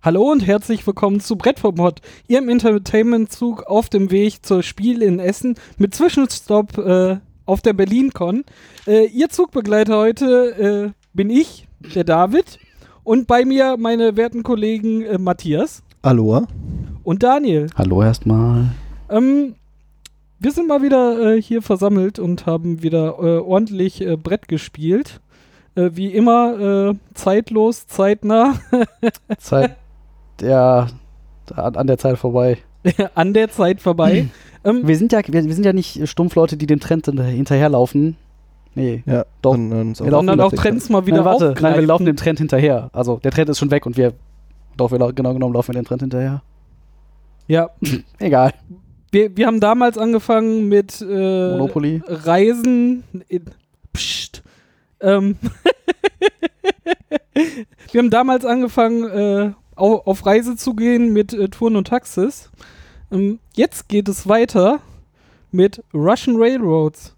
Hallo und herzlich willkommen zu Brettformod, Ihrem Entertainment-Zug auf dem Weg zur Spiel in Essen mit Zwischenstopp äh, auf der BerlinCon. Äh, Ihr Zugbegleiter heute äh, bin ich, der David, und bei mir meine werten Kollegen äh, Matthias Aloha. und Daniel. Hallo erstmal. Ähm, wir sind mal wieder äh, hier versammelt und haben wieder äh, ordentlich äh, Brett gespielt. Wie immer, äh, zeitlos, zeitnah, Zeit, ja, an, an der Zeit vorbei. an der Zeit vorbei. ähm, Wir sind ja, wir, wir sind ja nicht Stumpfleute, die dem Trend hinter- hinterherlaufen. Nee. Ja, Doch. Und, uns Wir laufen und dann auch Trends mal wieder Nein, warte, aufgreifen. nein, wir laufen dem Trend hinterher. Also der Trend ist schon weg und wir, doch, wir genau genommen laufen wir dem Trend hinterher. Ja, Egal. wir, wir haben damals angefangen mit äh, Monopoly. Reisen. In, psst. Ähm, wir haben damals angefangen, äh, au- auf Reise zu gehen mit äh, Touren und Taxis. Ähm, jetzt geht es weiter mit Russian Railroads.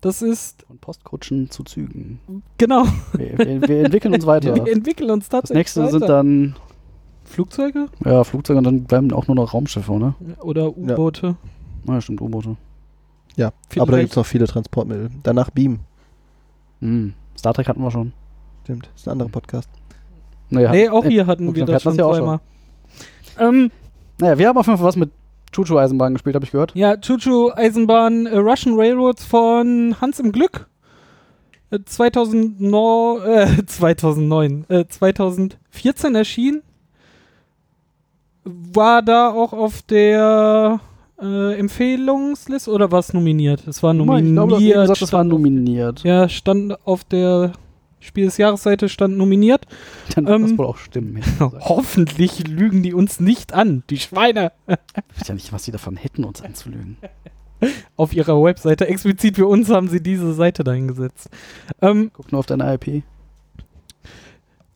Das ist, Von Postkutschen zu Zügen. genau, Wir, wir, wir entwickeln uns weiter. wir entwickeln uns Das tatsächlich nächste weiter. sind dann Flugzeuge ja, Flugzeuge und dann bleiben auch nur noch Raumschiffe, ne? oder U-Boote. Ja, stimmt, U-Boote. Ja, aber da Vielleicht- gibt es noch viele Transportmittel. Danach Beam. Hm. Star Trek hatten wir schon. Stimmt, ist ein anderer Podcast. Naja, Nee, auch äh, hier hatten wir das schon ja zweimal. Ähm, Naja, wir haben auf jeden Fall was mit Chuchu-Eisenbahn gespielt, habe ich gehört. Ja, Chuchu Eisenbahn äh, Russian Railroads von Hans im Glück. Äh, 2009, äh, 2009, äh, 2014 erschienen. War da auch auf der äh, Empfehlungsliste oder war es nominiert? Es war Ich nominiert. glaube, eben gesagt, das war nominiert. ja, stand auf der Spiel des Jahresseite stand nominiert. Dann wird Ähm, das wohl auch stimmen. Hoffentlich lügen die uns nicht an, die Schweine. Ich weiß ja nicht, was die davon hätten, uns anzulügen. Auf ihrer Webseite. Explizit für uns haben sie diese Seite dahingesetzt. Ähm, Guck nur auf deine IP.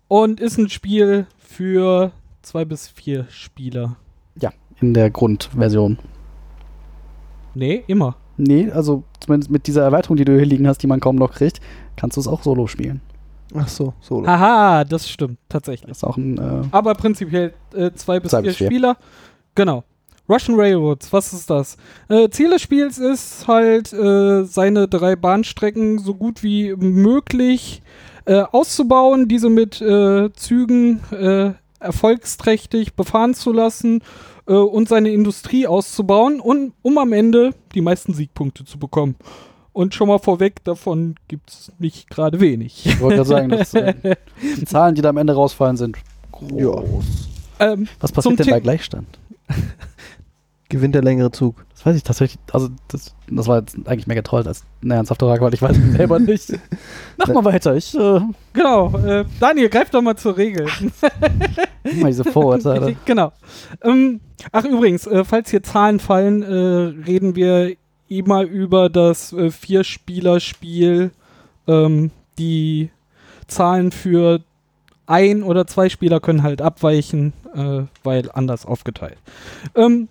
Und ist ein Spiel für zwei bis vier Spieler. In der Grundversion. Nee, immer. Nee, also zumindest mit dieser Erweiterung, die du hier liegen hast, die man kaum noch kriegt, kannst du es auch solo spielen. Ach so, Solo. Haha, das stimmt, tatsächlich. Das ist auch ein. Äh, Aber prinzipiell äh, zwei bis Zwei vier vier. Spieler. Genau. Russian Railroads, was ist das? Äh, Ziel des Spiels ist halt, äh, seine drei Bahnstrecken so gut wie möglich äh, auszubauen, diese mit äh, Zügen erfolgsträchtig befahren zu lassen und seine Industrie auszubauen, und, um am Ende die meisten Siegpunkte zu bekommen. Und schon mal vorweg, davon gibt es nicht gerade wenig. ich wollte gerade sagen, dass, äh, die Zahlen, die da am Ende rausfallen, sind groß. ähm, Was passiert denn bei Gleichstand? Gewinnt der längere Zug. Das weiß ich tatsächlich. Also, das, das war jetzt eigentlich mehr getrollt als eine ernsthafte Frage, weil ich weiß es selber nicht. Mach mal weiter. Ich äh, Genau, äh, Daniel, greif doch mal zur Regel. mal diese Vorurteile. genau. Ähm, ach übrigens, äh, falls hier Zahlen fallen, äh, reden wir immer über das äh, Vier-Spieler-Spiel. Ähm, die Zahlen für ein oder zwei Spieler können halt abweichen, äh, weil anders aufgeteilt. Ähm,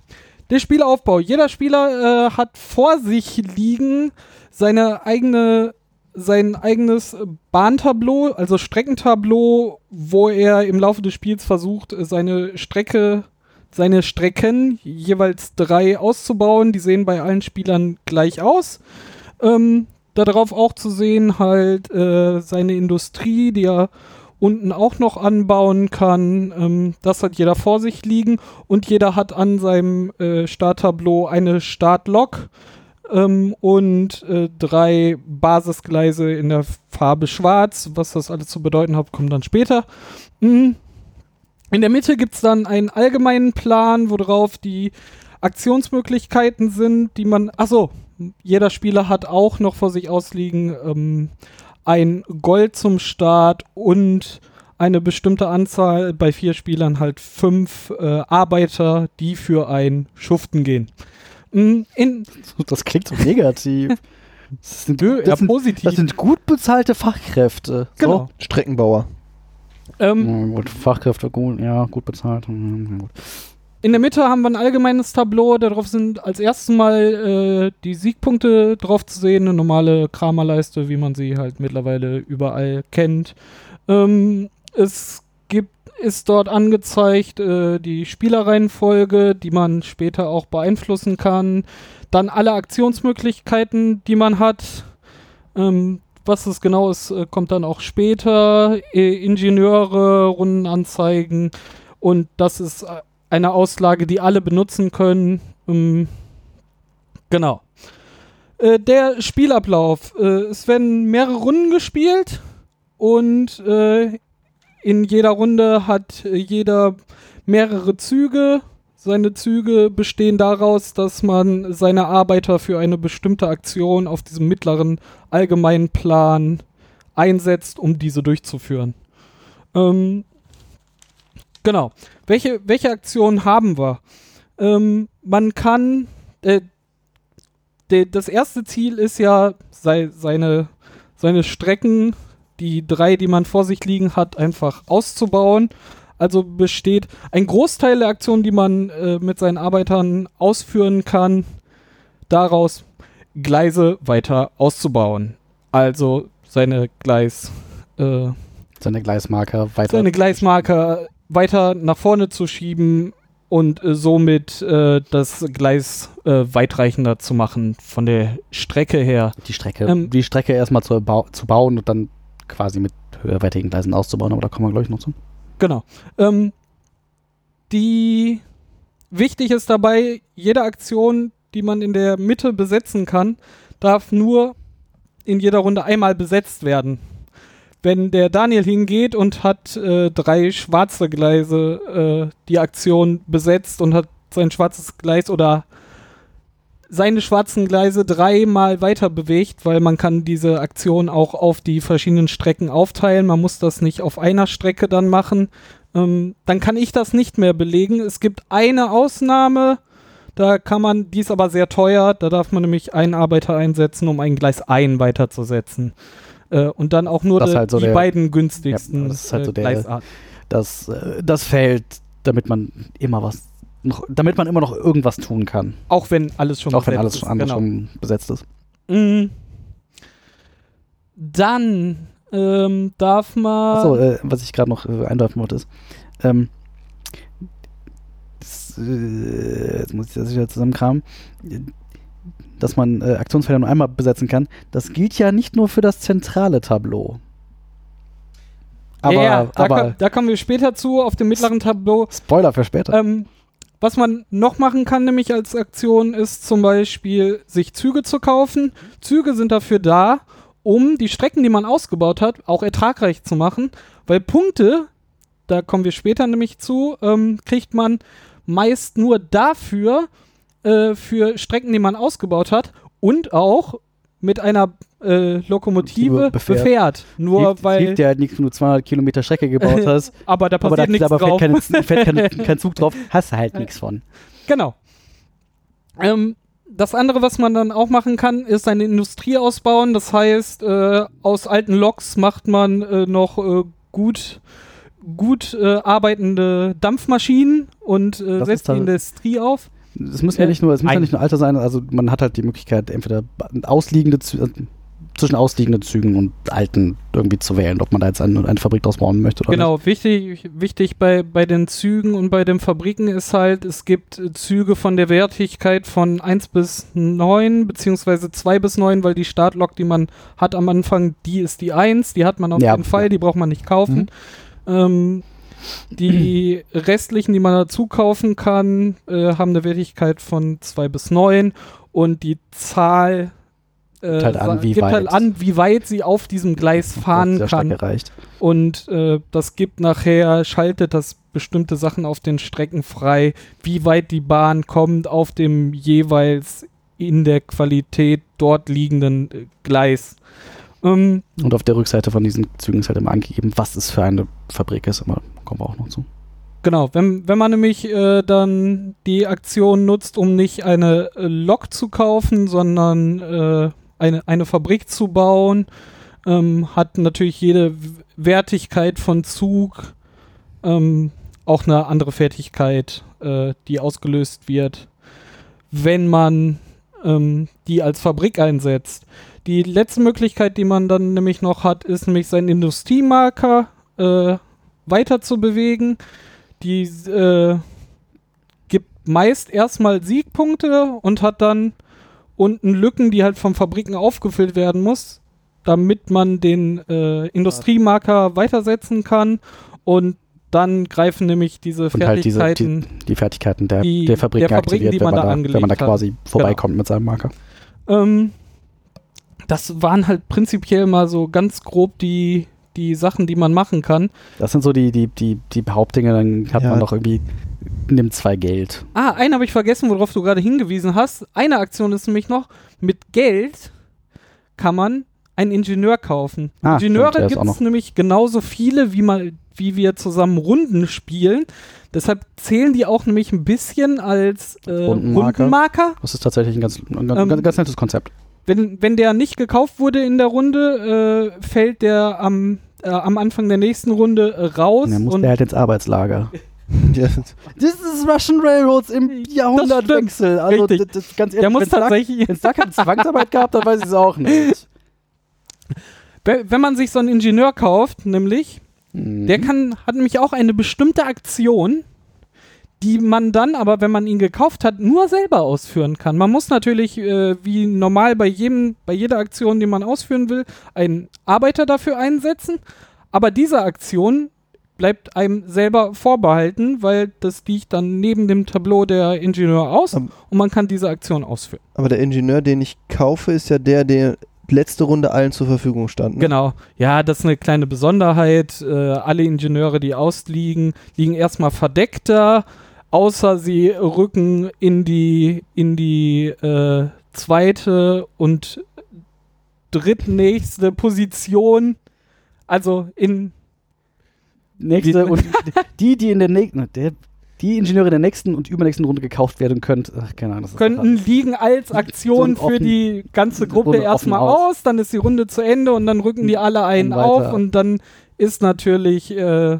der Spielaufbau. Jeder Spieler äh, hat vor sich liegen seine eigene sein eigenes Bahntableau, also Streckentableau, wo er im Laufe des Spiels versucht, äh, seine Strecke, seine Strecken, jeweils drei auszubauen. Die sehen bei allen Spielern gleich aus. Ähm, darauf auch zu sehen halt äh, seine Industrie, die er unten auch noch anbauen kann. Ähm, das hat jeder vor sich liegen und jeder hat an seinem äh, Starttableau eine Startlok ähm, und äh, drei Basisgleise in der Farbe schwarz. Was das alles zu bedeuten hat, kommt dann später. Mhm. In der Mitte gibt es dann einen allgemeinen Plan, worauf die Aktionsmöglichkeiten sind, die man. Achso, jeder Spieler hat auch noch vor sich ausliegen ähm, ein Gold zum Start und eine bestimmte Anzahl, bei vier Spielern halt fünf äh, Arbeiter, die für ein Schuften gehen. Mm, In, Das klingt so negativ. Das sind, das sind, positiv. das sind gut bezahlte Fachkräfte. Genau. Streckenbauer. Ähm. Ja, gut, Fachkräfte, gut, ja, gut bezahlt. Hm, ja, gut. In der Mitte haben wir ein allgemeines Tableau, darauf sind als erstes mal äh, die Siegpunkte drauf zu sehen, eine normale Kramerleiste, wie man sie halt mittlerweile überall kennt. Ähm, es gibt ist dort angezeigt, äh, die Spielerreihenfolge, die man später auch beeinflussen kann. Dann alle Aktionsmöglichkeiten, die man hat. Ähm, was es genau ist, äh, kommt dann auch später. Äh, Ingenieure, Rundenanzeigen. Und das ist äh, eine Auslage, die alle benutzen können. Ähm, genau. Der Spielablauf. Es werden mehrere Runden gespielt und in jeder Runde hat jeder mehrere Züge. Seine Züge bestehen daraus, dass man seine Arbeiter für eine bestimmte Aktion auf diesem mittleren allgemeinen Plan einsetzt, um diese durchzuführen. Ähm, genau. Welche, welche Aktionen haben wir? Ähm, man kann, äh, de, das erste Ziel ist ja, sei, seine, seine Strecken, die drei, die man vor sich liegen hat, einfach auszubauen. Also besteht ein Großteil der Aktionen, die man äh, mit seinen Arbeitern ausführen kann, daraus Gleise weiter auszubauen. Also seine Gleis, äh, Seine Gleismarker weiter. seine Gleismarker weiter nach vorne zu schieben und äh, somit äh, das Gleis äh, weitreichender zu machen von der Strecke her. die Strecke, Ähm, die Strecke erstmal zu, zu bauen und dann quasi mit höherwertigen Gleisen auszubauen, aber da kommen wir gleich noch zu. Genau. Ähm, die wichtig ist dabei, jede Aktion, die man in der Mitte besetzen kann, darf nur in jeder Runde einmal besetzt werden. Wenn der Daniel hingeht und hat äh, drei schwarze Gleise äh, die Aktion besetzt und hat sein schwarzes Gleis oder seine schwarzen Gleise dreimal weiter bewegt, weil man kann diese Aktion auch auf die verschiedenen Strecken aufteilen. Man muss das nicht auf einer Strecke dann machen. Ähm, dann kann ich das nicht mehr belegen. Es gibt eine Ausnahme, da kann man, die ist aber sehr teuer, da darf man nämlich einen Arbeiter einsetzen, um ein Gleis ein weiterzusetzen. Äh, und dann auch nur de, halt so die der- beiden günstigsten Ja, das ist halt äh, so der- Gleisarten. Das, äh, das Feld, damit man immer was, noch, damit man immer noch irgendwas tun kann. Auch wenn alles schon auch wenn besetzt alles ist, schon, genau. schon besetzt ist. Mhm. Dann ähm, darf man. Achso, äh, was ich gerade noch äh, einwerfen wollte ist, ähm, das, äh, jetzt muss ich das wieder zusammenkramen, dass man äh, Aktionsfelder nur einmal besetzen kann, das gilt ja nicht nur für das zentrale Tableau. Aber, ja, ja, da, aber ko- da kommen wir später zu auf dem mittleren Tableau. Spoiler für später. Ähm, was man noch machen kann, nämlich als Aktion, ist zum Beispiel, sich Züge zu kaufen. Züge sind dafür da, um die Strecken, die man ausgebaut hat, auch ertragreich zu machen, weil Punkte, da kommen wir später nämlich zu, ähm, kriegt man meist nur dafür, äh, für Strecken, die man ausgebaut hat und auch mit einer äh, Lokomotive Befährt. Nur hilft, weil, hilft dir halt nichts, wenn du 200 Kilometer Strecke gebaut hast, aber da aber da passiert nichts aber drauf. fährt, keine, fährt kein, kein Zug drauf, hast du halt nichts von. Genau. Ähm, das andere, was man dann auch machen kann, ist eine Industrie ausbauen. Das heißt, äh, aus alten Loks macht man äh, noch äh, gut, gut äh, arbeitende Dampfmaschinen und äh, setzt die Industrie auf. Es müssen ja Äh, nicht nur, es muss ja nicht nur Alter sein, also man hat halt die Möglichkeit, entweder ausliegende zwischen ausliegenden Zügen und alten irgendwie zu wählen, ob man da jetzt eine, eine Fabrik draus bauen möchte oder nicht. Genau, wichtig, wichtig bei, bei den Zügen und bei den Fabriken ist halt, es gibt äh, Züge von der Wertigkeit von 1 bis 9, beziehungsweise 2 bis 9, weil die Startlok, die man hat am Anfang, die ist die 1, die hat man auf Ja, jeden Fall, die braucht man nicht kaufen. Ähm, die restlichen, die man dazu kaufen kann, äh, haben eine Wertigkeit von 2 bis 9 und die Zahl äh, Gibt halt an, wie gibt halt weit. an, wie weit sie auf diesem Gleis fahren der kann. Strecke reicht. Und äh, das gibt nachher, schaltet das bestimmte Sachen auf den Strecken frei, wie weit die Bahn kommt auf dem jeweils in der Qualität dort liegenden äh, Gleis. Ähm, Und auf der Rückseite von diesen Zügen ist halt immer angegeben, was es für eine Fabrik ist, aber kommen wir auch noch zu. genau, wenn, wenn man nämlich äh, dann die Aktion nutzt, um nicht eine äh, Lok zu kaufen, sondern äh, eine, eine Fabrik zu bauen, ähm, hat natürlich jede Wertigkeit von Zug ähm, auch eine andere Fertigkeit, äh, die ausgelöst wird, wenn man ähm, die als Fabrik einsetzt. Die letzte Möglichkeit, die man dann nämlich noch hat, ist nämlich sein Industriemarker äh, weiter zu bewegen. Die äh, gibt meist erstmal Siegpunkte und hat dann unten Lücken, die halt von Fabriken aufgefüllt werden muss, damit man den äh, Industriemarker weitersetzen kann und dann greifen nämlich diese Und halt diese, Fertigkeiten. die, die Fertigkeiten der, die- der Fabriken der Fabriken, aktiviert, die wenn, man man da angelegt wenn man da hat. Genau. quasi vorbeikommt mit seinem Marker. Ähm, das waren halt prinzipiell mal so ganz grob die, die Sachen, die man machen kann. Das sind so die, die, die, die Hauptdinge, dann hat Ja. man noch irgendwie, nimmt zwei Geld. Ah, einen habe ich vergessen, worauf du gerade hingewiesen hast. Eine Aktion ist nämlich noch, mit Geld kann man einen Ingenieur kaufen. Ah, Ingenieure gibt es nämlich genauso viele, wie, man, wie wir zusammen Runden spielen. Deshalb zählen die auch nämlich ein bisschen als äh, Rundenmarker. Rundenmarker. Das ist tatsächlich ein ganz, ein ganz, Ähm, ganz, nettes Konzept. Wenn, wenn der nicht gekauft wurde in der Runde, äh, fällt der am, äh, am Anfang der nächsten Runde äh, raus. Und dann muss der halt ins Arbeitslager. Das ist Russian Railroads im Jahrhundertwechsel. Also das, das, ganz der muss wenn's da- tatsächlich, Wenn es da keine Zwangsarbeit gab, dann weiß ich es auch nicht. we- wenn man sich so einen Ingenieur kauft, nämlich, Mhm. Der kann, hat nämlich auch eine bestimmte Aktion, die man dann aber, wenn man ihn gekauft hat, nur selber ausführen kann. Man muss natürlich, äh, wie normal bei jedem, bei jeder Aktion, die man ausführen will, einen Arbeiter dafür einsetzen. Aber diese Aktion bleibt einem selber vorbehalten, weil das liegt dann neben dem Tableau der Ingenieur aus Am- und man kann diese Aktion ausführen. aber der Ingenieur, den ich kaufe, ist ja der, der letzte Runde allen zur Verfügung stand. ne? Genau. Ja, das ist eine kleine Besonderheit. Äh, alle Ingenieure, die ausliegen, liegen erstmal verdeckter, außer sie rücken in die, in die äh, zweite und drittnächste Position. Also in. Nächste und die, die in der nächsten, die Ingenieure der nächsten und übernächsten Runde gekauft werden könnt, ach, keine Ahnung. Könnten liegen als Aktion So für offen- die ganze Gruppe erstmal aus. aus, dann ist die Runde zu Ende und dann rücken die alle einen auf und dann ist natürlich äh,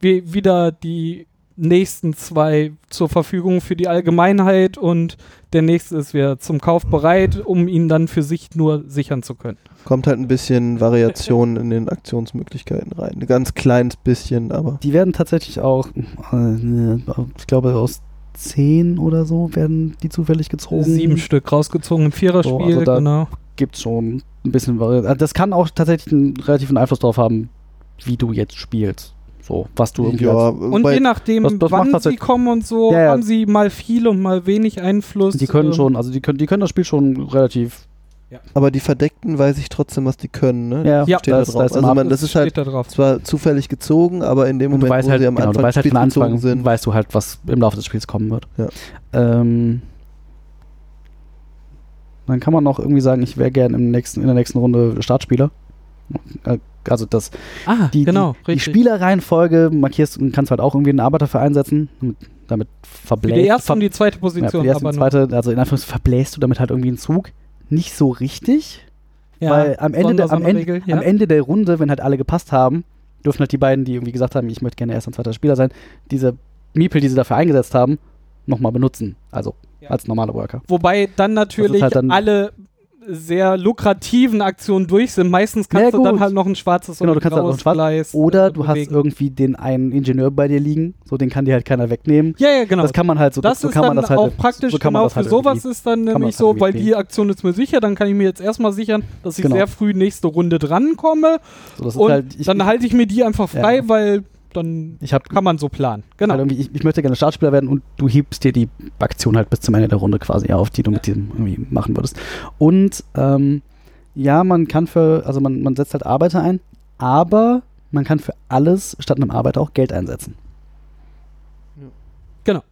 wie, wieder die nächsten zwei zur Verfügung für die Allgemeinheit und der nächste ist wieder zum Kauf bereit, um ihn dann für sich nur sichern zu können. Kommt halt ein bisschen Variation in den Aktionsmöglichkeiten rein. Ein ganz kleines bisschen, aber. Die werden tatsächlich auch, äh, ich glaube, aus zehn oder so werden die zufällig gezogen. Sieben Stück rausgezogen im Viererspiel, So, also da- genau. Gibt schon ein bisschen Variation. Das kann auch tatsächlich einen relativen Einfluss darauf haben, wie du jetzt spielst. So, was du irgendwie Ja, Und je nachdem, das- das wann sie kommen und so, Ja, ja. haben sie mal viel und mal wenig Einfluss. die können ähm, schon, also die können, die können das Spiel schon relativ. Aber die Verdeckten weiß ich trotzdem, was die können, ne? Ja, Ja, steht da da drauf. da ist also man, das ist halt steht da drauf. zwar zufällig gezogen, aber in dem Und du Moment, weißt wo halt, sie am genau, Anfang du weißt halt von Anfang, gezogen sind. weißt du halt, was im Laufe des Spiels kommen wird. Ja. Ähm, dann kann man noch irgendwie sagen, ich wäre gern im nächsten, in der nächsten Runde Startspieler. Äh, Also das, Ah, die, genau, die, die. Spielerreihenfolge markierst und kannst halt auch irgendwie einen Arbeiter für einsetzen. Damit, Für verbläst die erste ver- und die zweite ja, Position. für die erste aber und zweite, also in Anführungszeichen verbläst du damit halt irgendwie einen Zug. Nicht so richtig, Ja, weil am Ende, der, am, Ende, ja. am Ende der Runde, wenn halt alle gepasst haben, dürfen halt die beiden, die irgendwie gesagt haben, ich möchte gerne erster und zweiter Spieler sein, diese Miepel, die sie dafür eingesetzt haben, nochmal benutzen. Also Ja. als normale Worker. Wobei dann natürlich halt dann- alle sehr lukrativen Aktionen durch sind. Meistens kannst Ja, du dann halt noch ein schwarzes Genau, oder du kannst halt auch ein schwarz- Gleis, Oder äh, du hast irgendwie den einen Ingenieur bei dir liegen, so den kann dir halt keiner wegnehmen. Ja, ja, genau. Das kann man halt so, das so ist kann man dann das halt auch praktisch, so kann man genau das halt für sowas ist dann man nämlich das halt so, weil die Aktion ist mir sicher, dann kann ich mir jetzt erstmal sichern, dass ich Genau. sehr früh nächste Runde drankomme So, und halt, ich, dann halte ich mir die einfach frei, Ja. weil dann ich habe kann man so planen. Genau. halt ich, ich möchte gerne Startspieler werden und du hebst dir die Aktion halt bis zum Ende der Runde quasi auf, die du mit diesem irgendwie machen würdest. Und ähm, ja, man kann für, also man, man setzt halt Arbeiter ein, aber man kann für alles statt einem Arbeiter auch Geld einsetzen. Genau.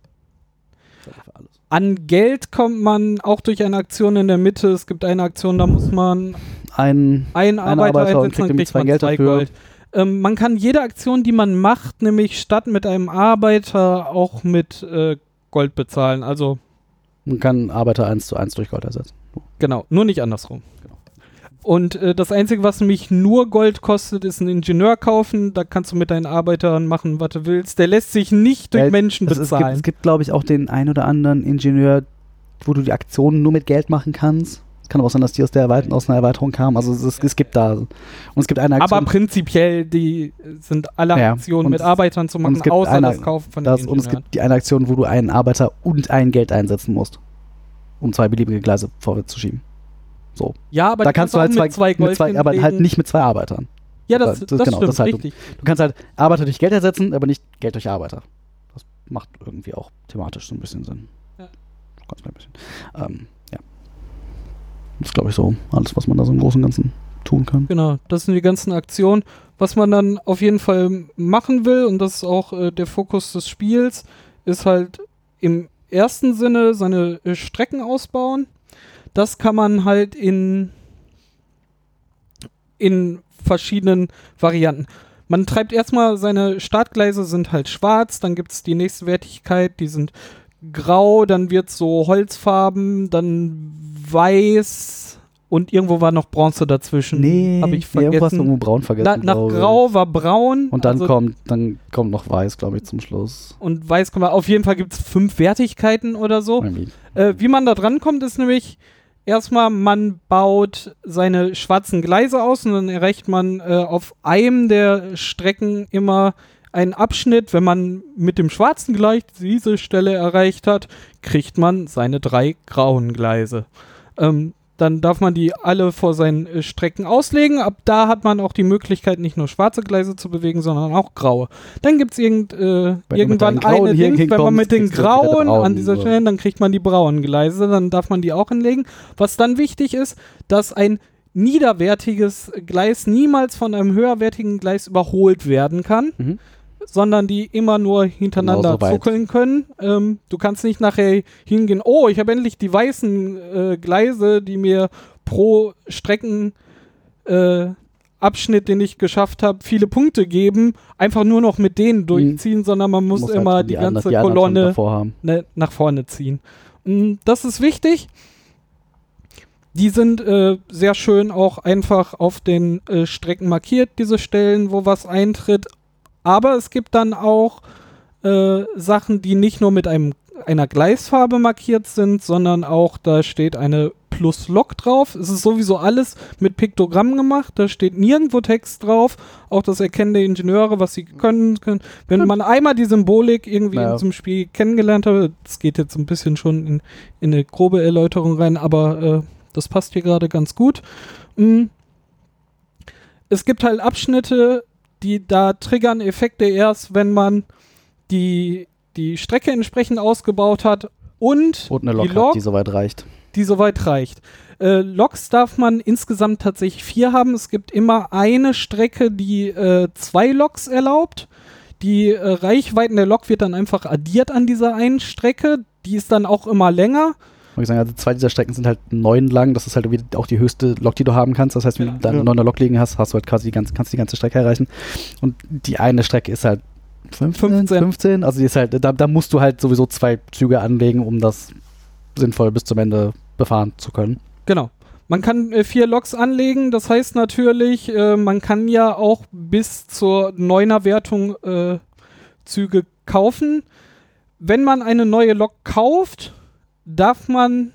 Für alles. An Geld kommt man auch durch eine Aktion in der Mitte. Es gibt eine Aktion, da muss man Ein, einen Einer Arbeiter Arbeiter und einsetzen, kriegt dann irgendwie kriegt zwei man Geld zwei dafür. Gold. Ähm, man kann jede Aktion, die man macht, nämlich statt mit einem Arbeiter auch mit äh, Gold bezahlen. Also man kann Arbeiter 1 zu 1 durch Gold ersetzen. genau, nur nicht andersrum. Genau. Und äh, das Einzige, was nämlich nur Gold kostet, ist ein Ingenieur kaufen. Da kannst du mit deinen Arbeitern machen, was du willst. Der lässt sich nicht durch Äh, Menschen Es, es gibt, bezahlen. es gibt glaube ich, auch den ein oder anderen Ingenieur, wo du die Aktionen nur mit Geld machen kannst. Kann aber auch sein, dass die aus, der Erweiterung, aus einer Erweiterung kamen. Also es, es, es gibt da. Und es gibt eine Aktion. Aber prinzipiell, die sind alle Ja, Aktionen und mit es- Arbeitern zu machen, es gibt außer eine- das Kaufen von das, den und es gibt die eine Aktion, wo du einen Arbeiter und ein Geld einsetzen musst, um zwei beliebige Gleise vorwärts zu schieben. So. Ja, aber da kannst du halt zwei, mit zwei Gold mit zwei aber halt nicht mit zwei Arbeitern. Ja, das, das- das, genau, stimmt, das halt- richtig. Du kannst halt Arbeiter durch Geld ersetzen, aber nicht Geld durch Arbeiter. Das macht irgendwie auch thematisch so ein bisschen Sinn. Ja. Ganz klein bisschen. Ähm, ja. Das ist, glaube ich, so alles, was man da so im Großen und Ganzen tun kann. Genau, das sind die ganzen Aktionen. Was man dann auf jeden Fall machen will, und das ist auch äh, der Fokus des Spiels, ist halt im ersten Sinne seine äh, Strecken ausbauen. Das kann man halt in, in verschiedenen Varianten. Man treibt erstmal seine Startgleise sind halt schwarz, dann gibt es die nächste Wertigkeit, die sind grau, dann wird so Holzfarben, dann weiß und irgendwo war noch Bronze dazwischen. habe ich nee, irgendwas vergessen. irgendwo braun vergessen. Na, nach. Grau war Braun. Und dann also- kommt, dann kommt noch weiß, glaube ich, zum Schluss. Und Weiß kommt auf jeden Fall gibt es fünf Wertigkeiten oder so. Äh, wie man da dran kommt, ist nämlich erstmal, man baut seine schwarzen Gleise aus und dann erreicht man äh, auf einem der Strecken immer einen Abschnitt. Wenn man mit dem schwarzen Gleis diese Stelle erreicht hat, kriegt man seine drei grauen Gleise. Ähm, dann darf man die alle vor seinen äh, Strecken auslegen. Ab da hat man auch die Möglichkeit, nicht nur schwarze Gleise zu bewegen, sondern auch graue. Dann gibt es irgend, äh, irgendwann eine Dings, wenn man mit den grauen an dieser so. Stelle, dann kriegt man die braunen Gleise, dann darf man die auch hinlegen. Was dann wichtig ist, dass ein niederwertiges Gleis niemals von einem höherwertigen Gleis überholt werden kann, Mhm. Sondern die immer nur hintereinander Genauso weit. zuckeln können. Ähm, du kannst nicht nachher hingehen, oh, ich habe endlich die weißen äh, Gleise, die mir pro Strecken äh, den ich geschafft habe, viele Punkte geben, einfach nur noch mit denen durchziehen, sondern man muss, halt immer schon die, anderen- ganze die Kolonne ne, nach vorne ziehen. Mm, Das ist wichtig. Die sind äh, sehr schön auch einfach auf den äh, Strecken markiert, diese Stellen, wo was eintritt. Aber es gibt dann auch äh, Sachen, die nicht nur mit einem, einer Gleisfarbe markiert sind, sondern auch da steht eine Plus-Lok drauf. Es ist sowieso alles mit Piktogrammen gemacht. Da steht nirgendwo Text drauf. Auch das Erkennen der Ingenieure, was sie können. können. Wenn man einmal die Symbolik irgendwie Ja. in diesem Spiel kennengelernt hat, das geht jetzt ein bisschen schon in, in eine grobe Erläuterung rein, aber äh, das passt hier gerade ganz gut. Mm. Es gibt halt Abschnitte, die da triggern Effekte erst, wenn man die, die Strecke entsprechend ausgebaut hat und, Und eine Lok, die Lok, hat, die soweit reicht. die soweit reicht. Äh, Loks darf man insgesamt tatsächlich vier haben. Es gibt immer eine Strecke, die äh, zwei Loks erlaubt. Die äh, Reichweiten der Lok wird dann einfach addiert an dieser einen Strecke. Die ist dann auch immer länger. Ich sagen, also zwei dieser Strecken sind halt neun lang. Das ist halt auch die höchste Lok, die du haben kannst. Das heißt, wenn Ja. du dann Ja. neuner Lok liegen hast, hast du halt quasi die ganze, kannst die ganze Strecke erreichen. Und die eine Strecke ist halt 15, 15. 15. Also die ist halt, da, da musst du halt sowieso zwei Züge anlegen, um das sinnvoll bis zum Ende befahren zu können. Genau. Man kann äh, vier Loks anlegen. Das heißt natürlich, äh, man kann ja auch bis zur Neuner-Wertung äh, Züge kaufen. Wenn man eine neue Lok kauft, darf man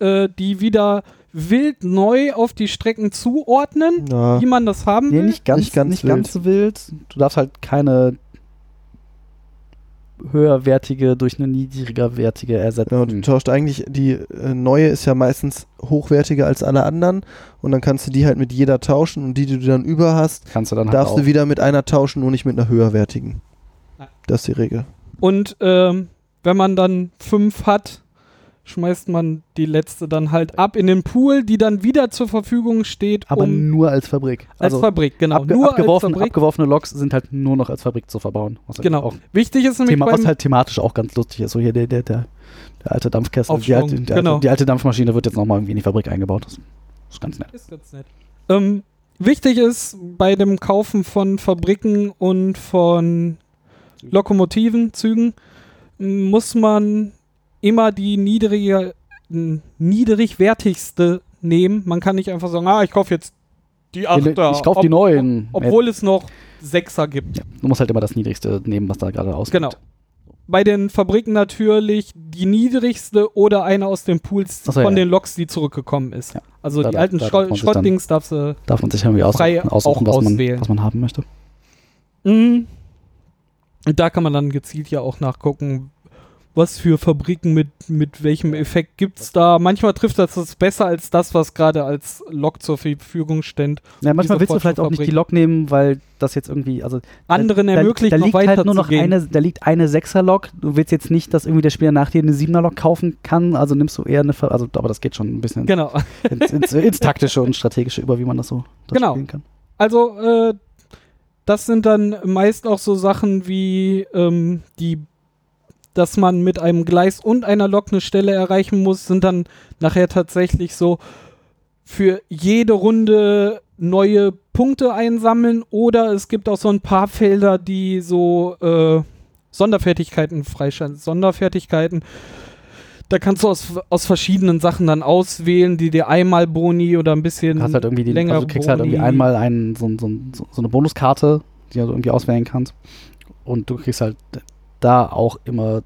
äh, die wieder wild neu auf die Strecken zuordnen, Ja. wie man das haben Nee, will. nicht ganz, Nicht ganz nicht ganz wild. Du darfst halt keine höherwertige durch eine niedrigerwertige ersetzen. Genau, du tauscht eigentlich, die äh, neue ist ja meistens hochwertiger als alle anderen und dann kannst du die halt mit jeder tauschen und die, die du dann über hast, Kannst du dann halt darfst auch. du wieder mit einer tauschen, nur nicht mit einer höherwertigen. Ja. Das ist die Regel. Und ähm, wenn man dann fünf hat, schmeißt man die letzte dann halt ab in den Pool, die dann wieder zur Verfügung steht, aber um nur als Fabrik. als Also Fabrik, genau. abge nur abgeworfen, als Fabrik. abgeworfene Loks sind halt nur noch als Fabrik zu verbauen. Was halt Genau. Auch Wichtig ist nämlich Thema, was halt thematisch auch ganz lustig ist. So hier der, der, der, der alte Dampfkessel, die alte, die, genau. die alte Dampfmaschine wird jetzt nochmal irgendwie in die Fabrik eingebaut. Das ist ganz nett. Ist ganz nett. Ähm, wichtig ist bei dem Kaufen von Fabriken und von Lokomotiven, Zügen, muss man immer die niedrige, niedrigwertigste nehmen. Man kann nicht einfach sagen, ah, ich kaufe jetzt die Achter. ich kaufe die ob- neuen. Obwohl es noch Sechser gibt. Ja, du musst halt immer das Niedrigste nehmen, was da gerade ausgeht. Genau. bei den Fabriken natürlich die niedrigste oder eine aus den Pools so, von ja, den Loks, die zurückgekommen ist. Ja. Also Da die alten da darf Schrott, man Schrottdings darfst du. Darf man sich irgendwie Frei aussuchen, was man, auswählen. was man haben möchte. Mhm. Und da kann man dann gezielt ja auch nachgucken, was für Fabriken mit, mit welchem Effekt gibt's da. Manchmal trifft das das besser als das, was gerade als Lok zur Verfügung steht. Ja, manchmal willst du vielleicht auch nicht die. Lok nehmen, weil das jetzt irgendwie, also Anderen da, ermöglicht da noch liegt halt nur noch gehen. eine, da liegt eine 6er Lok. Du willst jetzt nicht, dass irgendwie der Spieler nach dir eine 7er Lok kaufen kann, also nimmst du eher eine, Ver- also aber das geht schon ein bisschen Genau. ins, ins, ins taktische und strategische über, wie man das so das Genau. spielen kann. Also, äh, das sind dann meist auch so Sachen wie ähm, die, dass man mit einem Gleis und einer Lok eine Stelle erreichen muss, sind dann nachher tatsächlich so für jede Runde neue Punkte einsammeln oder es gibt auch so ein paar Felder, die so äh, Sonderfertigkeiten freischalten. Sonderfertigkeiten. Da kannst du aus, aus verschiedenen Sachen dann auswählen, die dir einmal Boni oder ein bisschen hast halt irgendwie die, länger also du kriegst halt irgendwie Boni. einmal einen, so, so, so eine Bonuskarte, die du irgendwie auswählen kannst. Und du kriegst halt da auch immer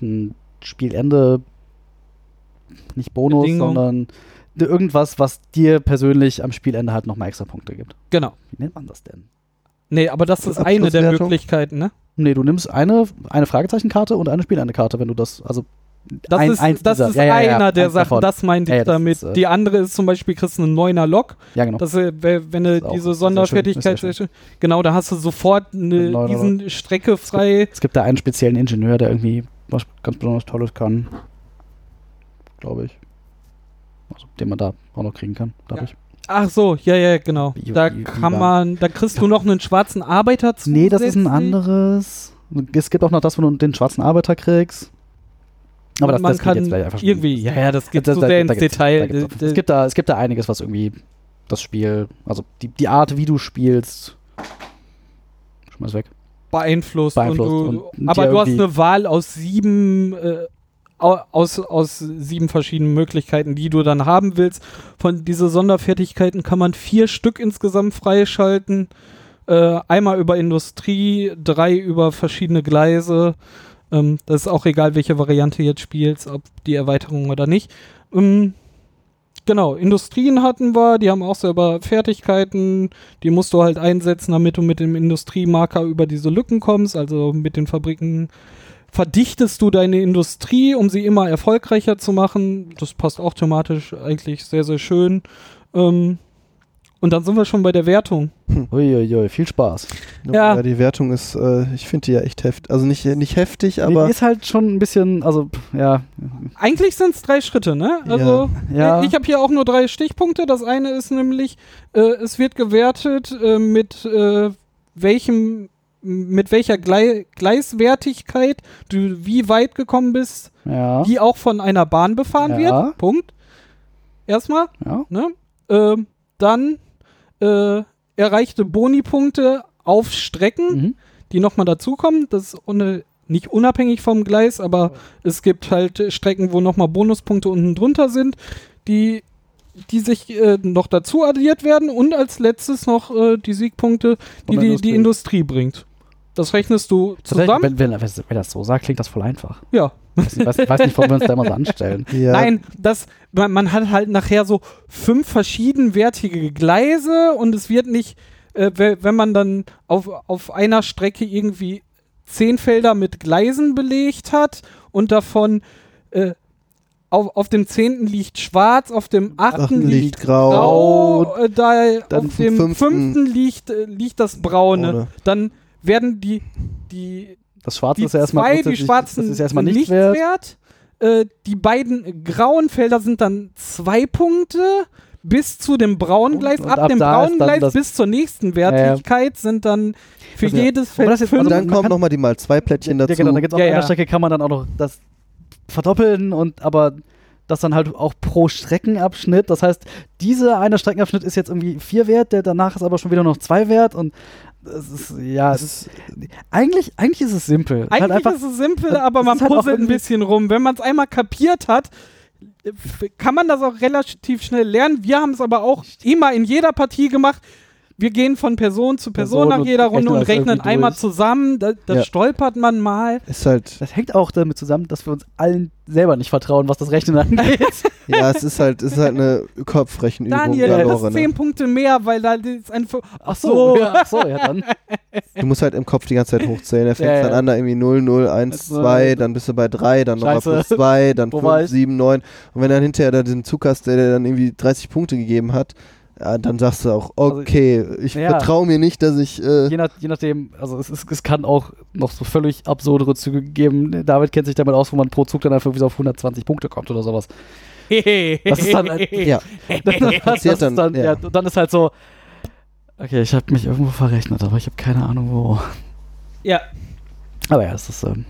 ein Spielende, nicht Bonus, Bedingung. sondern irgendwas, was dir persönlich am Spielende halt nochmal extra Punkte gibt. Genau. Wie nennt man das denn? Nee, aber das ist eine der? Möglichkeiten, ne? Nee, du nimmst eine, eine Fragezeichenkarte und eine Spielendekarte, wenn du das, also Das ein- ist, eins das dieser- ist ja, ja, ja, einer der Sachen, davon. das meinte Ja, ja, ich damit. ist, äh, Die andere ist zum Beispiel, kriegst du einen neuner Lok. ja genau. Das, äh, we- wenn du diese Sonderfertigkeit, genau, da hast du sofort Ein eine neuner diesen Strecke frei. Es gibt da einen speziellen Ingenieur, der irgendwie was ganz besonders Tolles kann. Glaube ich. Also, den man da auch noch kriegen kann, dadurch. Ach so, ja, ja, genau. Da kann man, da kriegst du noch einen schwarzen Arbeiter zu. Nee, das ist ein anderes. Es gibt auch noch das, wo du den schwarzen Arbeiter kriegst. Aber das, man das geht kann jetzt vielleicht einfach schon- irgendwie, ja, ja, das geht Da- zu da- sehr da ins Detail. da auch- Äh, Es gibt, da, es gibt da einiges, was irgendwie das Spiel, also die, die Art, wie du spielst, schmeiß weg. beeinflusst. Beeinflusst und du, und aber du hast eine Wahl aus sieben, äh, au- aus, aus sieben verschiedenen Möglichkeiten, die du dann haben willst. Von diese Sonderfertigkeiten kann man vier Stück insgesamt freischalten. Äh, einmal über Industrie, drei über verschiedene Gleise. Ähm, das ist auch egal, welche Variante jetzt spielst, ob die Erweiterung oder nicht. Ähm, Genau, Industrien hatten wir, die haben auch selber Fertigkeiten, die musst du halt einsetzen, damit du mit dem Industriemarker über diese Lücken kommst. Also mit den Fabriken verdichtest du deine Industrie, um sie immer erfolgreicher zu machen. Das passt auch thematisch eigentlich sehr, sehr schön. Ähm, und dann sind wir schon bei der Wertung. Uiuiui, viel Spaß. Ja. Ja, die Wertung ist, äh, ich finde die ja echt heftig. Also nicht, nicht heftig, Die aber ist halt schon ein bisschen, also, ja. Eigentlich sind es drei Schritte, ne? Also Ja. ich habe hier auch nur drei Stichpunkte. Das eine ist nämlich, äh, es wird gewertet äh, mit äh, welchem, mit welcher Glei Gleiswertigkeit du wie weit gekommen bist, Ja. die auch von einer Bahn befahren Ja. wird. Punkt. Erstmal, ja. ne? Ähm, dann äh, erreichte Bonipunkte auf Strecken, Mhm. die nochmal dazukommen. Das ist ohne, nicht unabhängig vom Gleis, aber es gibt halt Strecken, wo nochmal Bonuspunkte unten drunter sind, die, die sich äh, noch dazu addiert werden und als letztes noch äh, die Siegpunkte, die die, die Industrie bringt. Das rechnest du zusammen. Wenn, wenn, wenn das so sagt, klingt das voll einfach. Ja. Ich weiß, weiß nicht, warum wir uns da immer so anstellen. ja, Nein, das, man, man hat halt nachher so fünf verschiedenwertige Gleise und es wird nicht, äh, we- wenn man dann auf, auf einer Strecke irgendwie zehn Felder mit Gleisen belegt hat und davon äh, auf, auf dem zehnten liegt schwarz, auf dem achten liegt liegt grau. grau, äh, da Dann auf dem fünften- fünften liegt, äh, liegt das braune. Ohne. Dann werden die, die Das Schwarze die ist ja erstmal zwei, die schwarzen das ist erstmal nicht wert. wert. Äh, die beiden grauen Felder sind dann zwei Punkte. Bis zu dem braunen Gleis, und ab, ab dem braunen dann Gleis bis zur nächsten Wertigkeit sind dann für Also ja. jedes Feld das jetzt- fünf. Und also dann man kommen nochmal die mal zwei Plättchen dazu. Ja, genau, da gibt's auf Ja, einer ja. Strecke kann man dann auch noch das verdoppeln und aber das dann halt auch pro Streckenabschnitt. Das heißt, dieser eine Streckenabschnitt ist jetzt irgendwie vier wert, der danach ist aber schon wieder noch zwei wert und das ist, ja, es ist, eigentlich, eigentlich ist es simpel. Es ist Eigentlich halt einfach, ist es simpel, aber man halt puzzelt ein irgendwie- bisschen rum. Wenn man es einmal kapiert hat, kann man das auch relativ schnell lernen. Wir haben es aber auch immer in jeder Partie gemacht. Wir gehen von Person zu Person Person nach jeder Runde und das rechnen einmal durch. zusammen. Da, da Ja. stolpert man mal. Ist halt, Das hängt auch damit zusammen, dass wir uns allen selber nicht vertrauen, was das Rechnen angeht. ja, es ist halt, es ist halt eine Kopfrechenübung. Daniel, hast ne? 10 Punkte mehr, weil da ist ein. Ach so, ja, ach so, ja dann. Du musst halt im Kopf die ganze Zeit hochzählen. Er fängt Ja, ja. dann an, da irgendwie 0, 0, 1, Also, 2, dann bist du bei 3, dann nochmal plus 2, dann Wo war 5, ich? 7, 9. Und wenn dann hinterher da diesen Zug hast, der dir dann irgendwie 30 Punkte gegeben hat, ja, dann sagst du auch, Also, okay, ich ja. vertraue mir nicht, dass ich. Äh, Je, nach, je nachdem, also es, ist, es kann auch noch so völlig absurdere Züge geben. David kennt sich damit aus, wo man pro Zug dann einfach so auf 120 Punkte kommt oder sowas. Das ist dann halt- ja, das, das dann, dann, ja. ja. und dann ist halt so, okay, ich habe mich irgendwo verrechnet, aber ich habe keine Ahnung wo. Ja, Aber ja, das ist, ähm,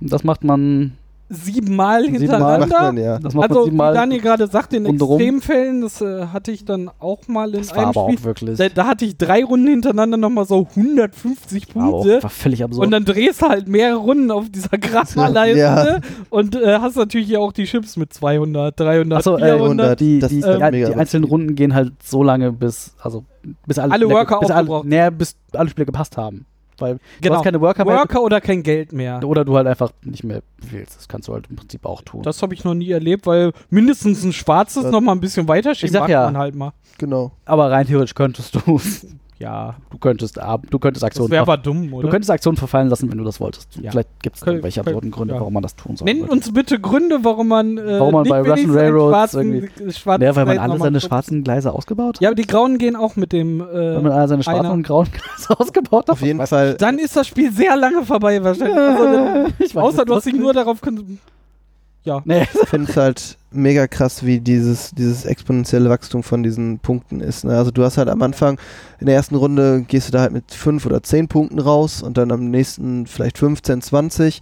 das macht man, siebenmal Siebenmal hintereinander. macht man ja. das macht Also, wie siebenmal. Daniel gerade sagte, in rundherum. Extremfällen, das äh, hatte ich dann auch mal in das war einem aber Spiel. auch wirklich, Da, da hatte ich drei Runden hintereinander nochmal so 150 war, auch, Punkte. war völlig absurd. Und dann drehst du halt mehrere Runden auf dieser Grappa-Leiste Ja. und äh, hast natürlich hier auch die Chips mit 200, 300, Achso, äh, 400. die, das die, die, halt mega die einzelnen Runden gehen halt so lange, bis, also, bis alle, Alle Spieler- Worker bis alle, nee, bis alle Spiele gepasst haben. Weil du genau. hast keine Worker, mehr, Worker oder kein Geld mehr. oder du halt einfach nicht mehr wählst. Das kannst du halt im Prinzip auch tun. Das habe ich noch nie erlebt, weil mindestens ein schwarzes Das- noch mal ein bisschen weiter mag ja. man halt mal. Genau. aber rein theoretisch könntest du, Ja, du könntest, ab- du könntest das Aktionen, wäre ver- aber dumm, oder? du könntest Aktionen verfallen lassen, wenn du das wolltest. Ja. Vielleicht gibt es irgendwelche absurden Gründe, ja. warum man das tun soll. Nennt uns bitte Gründe, warum man, äh, Warum man nicht bei Russian Railroads schwarzen, schwarzen Ja, weil man alle seine schwarzen Gleise ausgebaut Ja, aber die Grauen gehen auch mit dem. Äh, Weil man alle seine schwarzen einer- und grauen Gleise ausgebaut hat. Auf jeden Fall. dann ist das Spiel sehr lange vorbei wahrscheinlich. Also, ich weiß außer du hast dich nur darauf Ja. Nee. Ich finde es halt mega krass, wie dieses, dieses exponentielle Wachstum von diesen Punkten ist. Ne? Also du hast halt am Anfang, in der ersten Runde gehst du da halt mit 5 oder 10 Punkten raus und dann am nächsten vielleicht 15, 20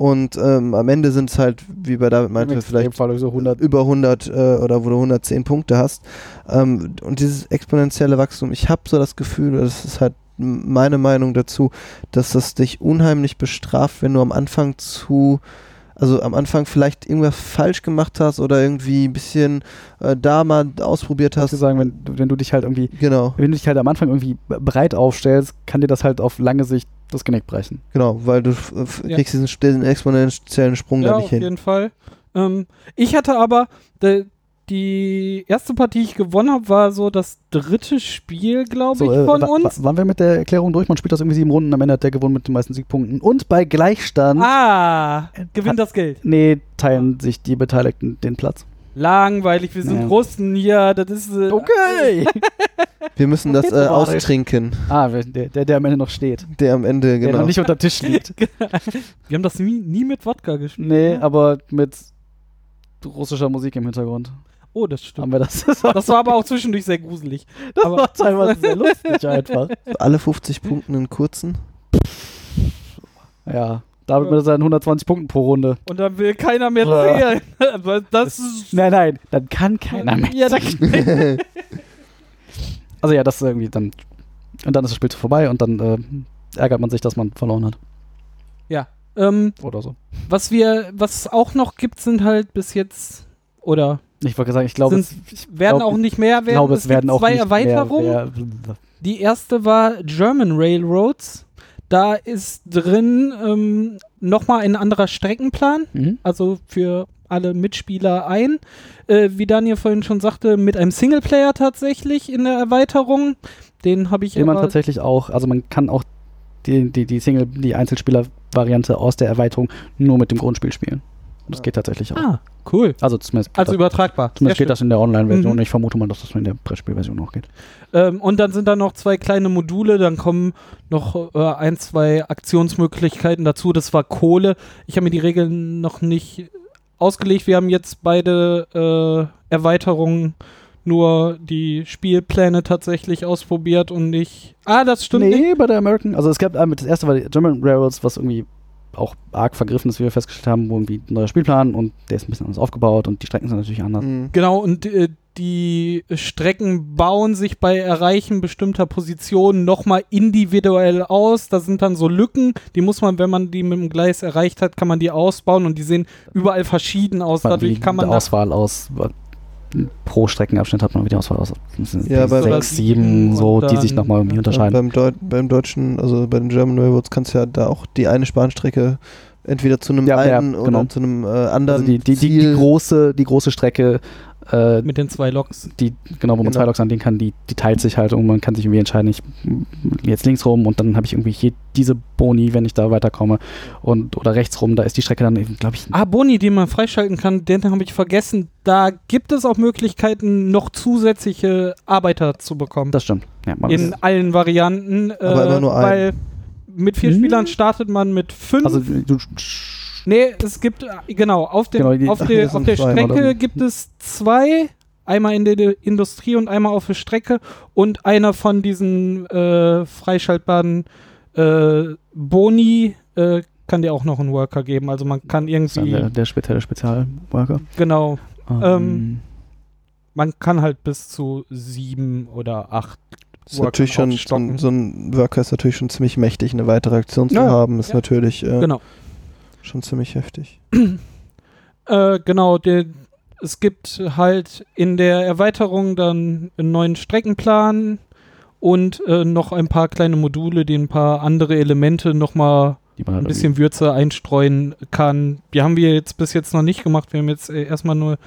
und ähm, am Ende sind es halt, wie bei David meinte, vielleicht Fall so 100. über 100 äh, oder wo du 110 Punkte hast. Ähm, und dieses exponentielle Wachstum, ich habe so das Gefühl, das ist halt meine Meinung dazu, dass das dich unheimlich bestraft, wenn du am Anfang zu, also am Anfang vielleicht irgendwas falsch gemacht hast oder irgendwie ein bisschen äh, da mal ausprobiert Kannst du hast. sagen, wenn, du- wenn du dich halt irgendwie, Genau, wenn du dich halt am Anfang irgendwie breit aufstellst, kann dir das halt auf lange Sicht das Genick brechen. genau, weil du f- Ja. kriegst diesen, diesen exponentiellen Sprung Ja, da auf nicht hin. jeden Fall. Ähm, ich hatte aber, die erste Partie, die ich gewonnen habe, war so das dritte Spiel, glaube ich, äh, von wa- uns. wa- waren wir mit der Erklärung durch? Man spielt das irgendwie sieben Runden, am Ende hat der gewonnen mit den meisten Siegpunkten. Und bei Gleichstand, Ah, gewinnt das Geld. nee, teilen sich die Beteiligten den Platz. Langweilig, wir sind Ja. Russen hier, das ist. Äh, Okay. Wir müssen das äh, so austrinken, ah, der, der, der am Ende noch steht. der am Ende, Der genau. noch nicht unter dem Tisch liegt. Wir haben das nie, nie mit Wodka gespielt. nee, ne? aber mit russischer Musik im Hintergrund Oh, das haben stimmt. wir das. Das war, Das war aber auch zwischendurch sehr gruselig. das aber- war teilweise sehr lustig einfach. Alle 50 Punkte in kurzen. Ja, David mit seinen 120 Punkten pro Runde. Und dann will keiner mehr Ja. zählen. Aber das ist. Nein, nein, dann kann keiner mehr. Ja, da, Also ja, das ist irgendwie dann. Und dann ist das Spiel vorbei und dann äh, ärgert man sich, dass man verloren hat. ähm, Oder so. was wir, was auch noch gibt, sind halt bis jetzt oder Ich wollte sagen, ich glaube, es, ich werden glaub, auch nicht mehr werden. glaube, es, gibt werden auch zwei nicht Erweiterungen. Die erste war German Railroads. Da ist drin ähm, nochmal ein anderer Streckenplan, mhm. also für alle Mitspieler ein. Äh, wie Daniel vorhin schon sagte, mit einem Singleplayer tatsächlich in der Erweiterung. Den habe ich Den man tatsächlich auch, also man kann auch die, die, die Single, die Einzelspieler-Variante aus der Erweiterung nur mit dem Grundspiel spielen. Das geht tatsächlich auch. Ah, cool. Also zumindest, Also übertragbar. zumindest Sehr geht das in der Online-Version. Mhm. Ich vermute mal, dass das in der Brettspielversion auch geht. Ähm, und dann sind da noch zwei kleine Module, dann kommen noch äh, ein, zwei Aktionsmöglichkeiten dazu. Das war Kohle. Ich habe mir die Regeln noch nicht ausgelegt. Wir haben jetzt beide äh, Erweiterungen nur die Spielpläne tatsächlich ausprobiert und nicht. Ah, das stimmt nicht. nee, bei der American, also es gab einmal, das erste war die German Railroads, was irgendwie auch arg vergriffen ist, wie wir festgestellt haben, wo irgendwie ein neuer Spielplan und der ist ein bisschen anders aufgebaut und die Strecken sind natürlich anders. Mhm. Genau, und äh, die Strecken bauen sich bei Erreichen bestimmter Positionen nochmal individuell aus. Da sind dann so Lücken, die muss man, wenn man die mit dem Gleis erreicht hat, kann man die ausbauen und die sehen überall verschieden aus. Dadurch kann man Auswahl aus, pro Streckenabschnitt hat man wieder aus, aus Ja, bei- sechs, sieben, so, die sich nochmal irgendwie Ja, unterscheiden. beim, Deu beim deutschen, also bei den German Railroads kannst du ja da auch die eine Bahnstrecke entweder zu einem Ja, ja, einen genau. oder zu einem äh, anderen Also die, die, die, die, große, die große Strecke, äh, Mit den zwei Loks. die, genau, wo man Genau. zwei Loks anlegen kann, die, die teilt sich halt und man kann sich irgendwie entscheiden, ich jetzt links rum und dann habe ich irgendwie hier diese Boni, wenn ich da weiterkomme und oder rechts rum, da ist die Strecke dann eben, glaube ich, Ah, Boni, die man freischalten kann, den habe ich vergessen. Da gibt es auch Möglichkeiten, noch zusätzliche Arbeiter zu bekommen. das stimmt. Ja, man in allen Varianten. Aber äh, immer nur einen. Weil mit vier Hm. Spielern startet man mit fünf. also du, nee, es gibt, genau, auf, dem, Genau, die- auf, der, auf der Strecke oder? gibt es zwei. Einmal in der Industrie und einmal auf der Strecke. Und einer von diesen äh, freischaltbaren äh, Boni äh, kann dir auch noch einen Worker geben. Also man kann dann irgendwie, der, der spezielle Spezialworker. genau, Ähm, man kann halt bis zu sieben oder acht ist natürlich schon, so so ein Worker ist natürlich schon ziemlich mächtig, eine weitere Aktion zu Ja, ja. haben, ist Ja. natürlich äh, Genau. Schon ziemlich heftig. Äh, genau, der, es gibt halt in der Erweiterung dann einen neuen Streckenplan und äh, noch ein paar kleine Module, die ein paar andere Elemente nochmal halt ein bisschen Würze einstreuen kann. Die haben wir jetzt bis jetzt noch nicht gemacht. Wir haben jetzt äh, erstmal nur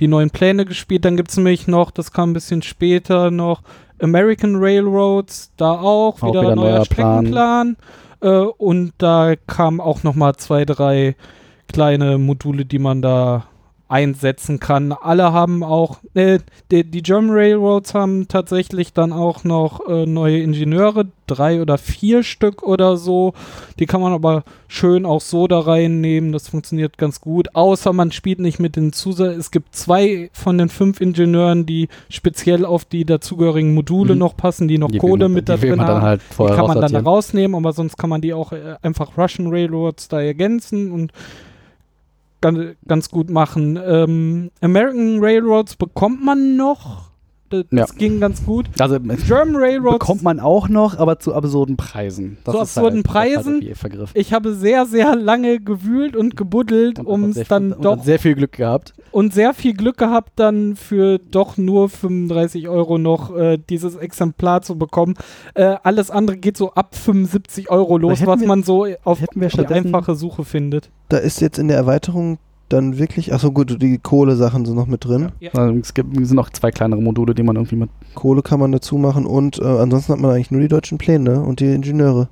die neuen Pläne gespielt. Dann gibt es nämlich noch, das kam ein bisschen später noch, American Railroads, da auch, Auch wieder, wieder ein neuer neuer Plan. Äh, und da kamen auch nochmal zwei, drei kleine Module, die man da einsetzen kann. Alle haben auch, äh, die, die German Railroads haben tatsächlich dann auch noch äh, neue Ingenieure, drei oder vier Stück oder so. Die kann man aber schön auch so da reinnehmen. Das funktioniert ganz gut. Außer man spielt nicht mit den Zusatz. Es gibt zwei von den fünf Ingenieuren, die speziell auf die dazugehörigen Module Mhm. noch passen, die noch die Kohle will man, mit da drin haben. halt Die kann man dann rausnehmen, aber sonst kann man die auch äh, einfach Russian Railroads da ergänzen und ganz, ganz gut machen. Ähm, American Railroads bekommt man noch. Das, das ging ganz gut. Also äh, German Railroads bekommt man auch noch, aber zu absurden Preisen. Das Zu ist absurden halt, halt Preisen? Vergriff. ich habe sehr, sehr lange gewühlt und gebuddelt, um es dann und doch sehr viel Glück gehabt. und sehr viel Glück gehabt, dann für doch nur 35 Euro noch äh, dieses Exemplar zu bekommen. Äh, alles andere geht so ab 75 Euro los, was wir- man so auf die einfache Suche findet. Da ist jetzt in der Erweiterung dann wirklich, achso gut, die Kohle-Sachen sind noch mit drin. Also, es gibt sind noch zwei kleinere Module, die man irgendwie mit. Kohle kann man dazu machen und äh, ansonsten hat man eigentlich nur die deutschen Pläne und die Ingenieure.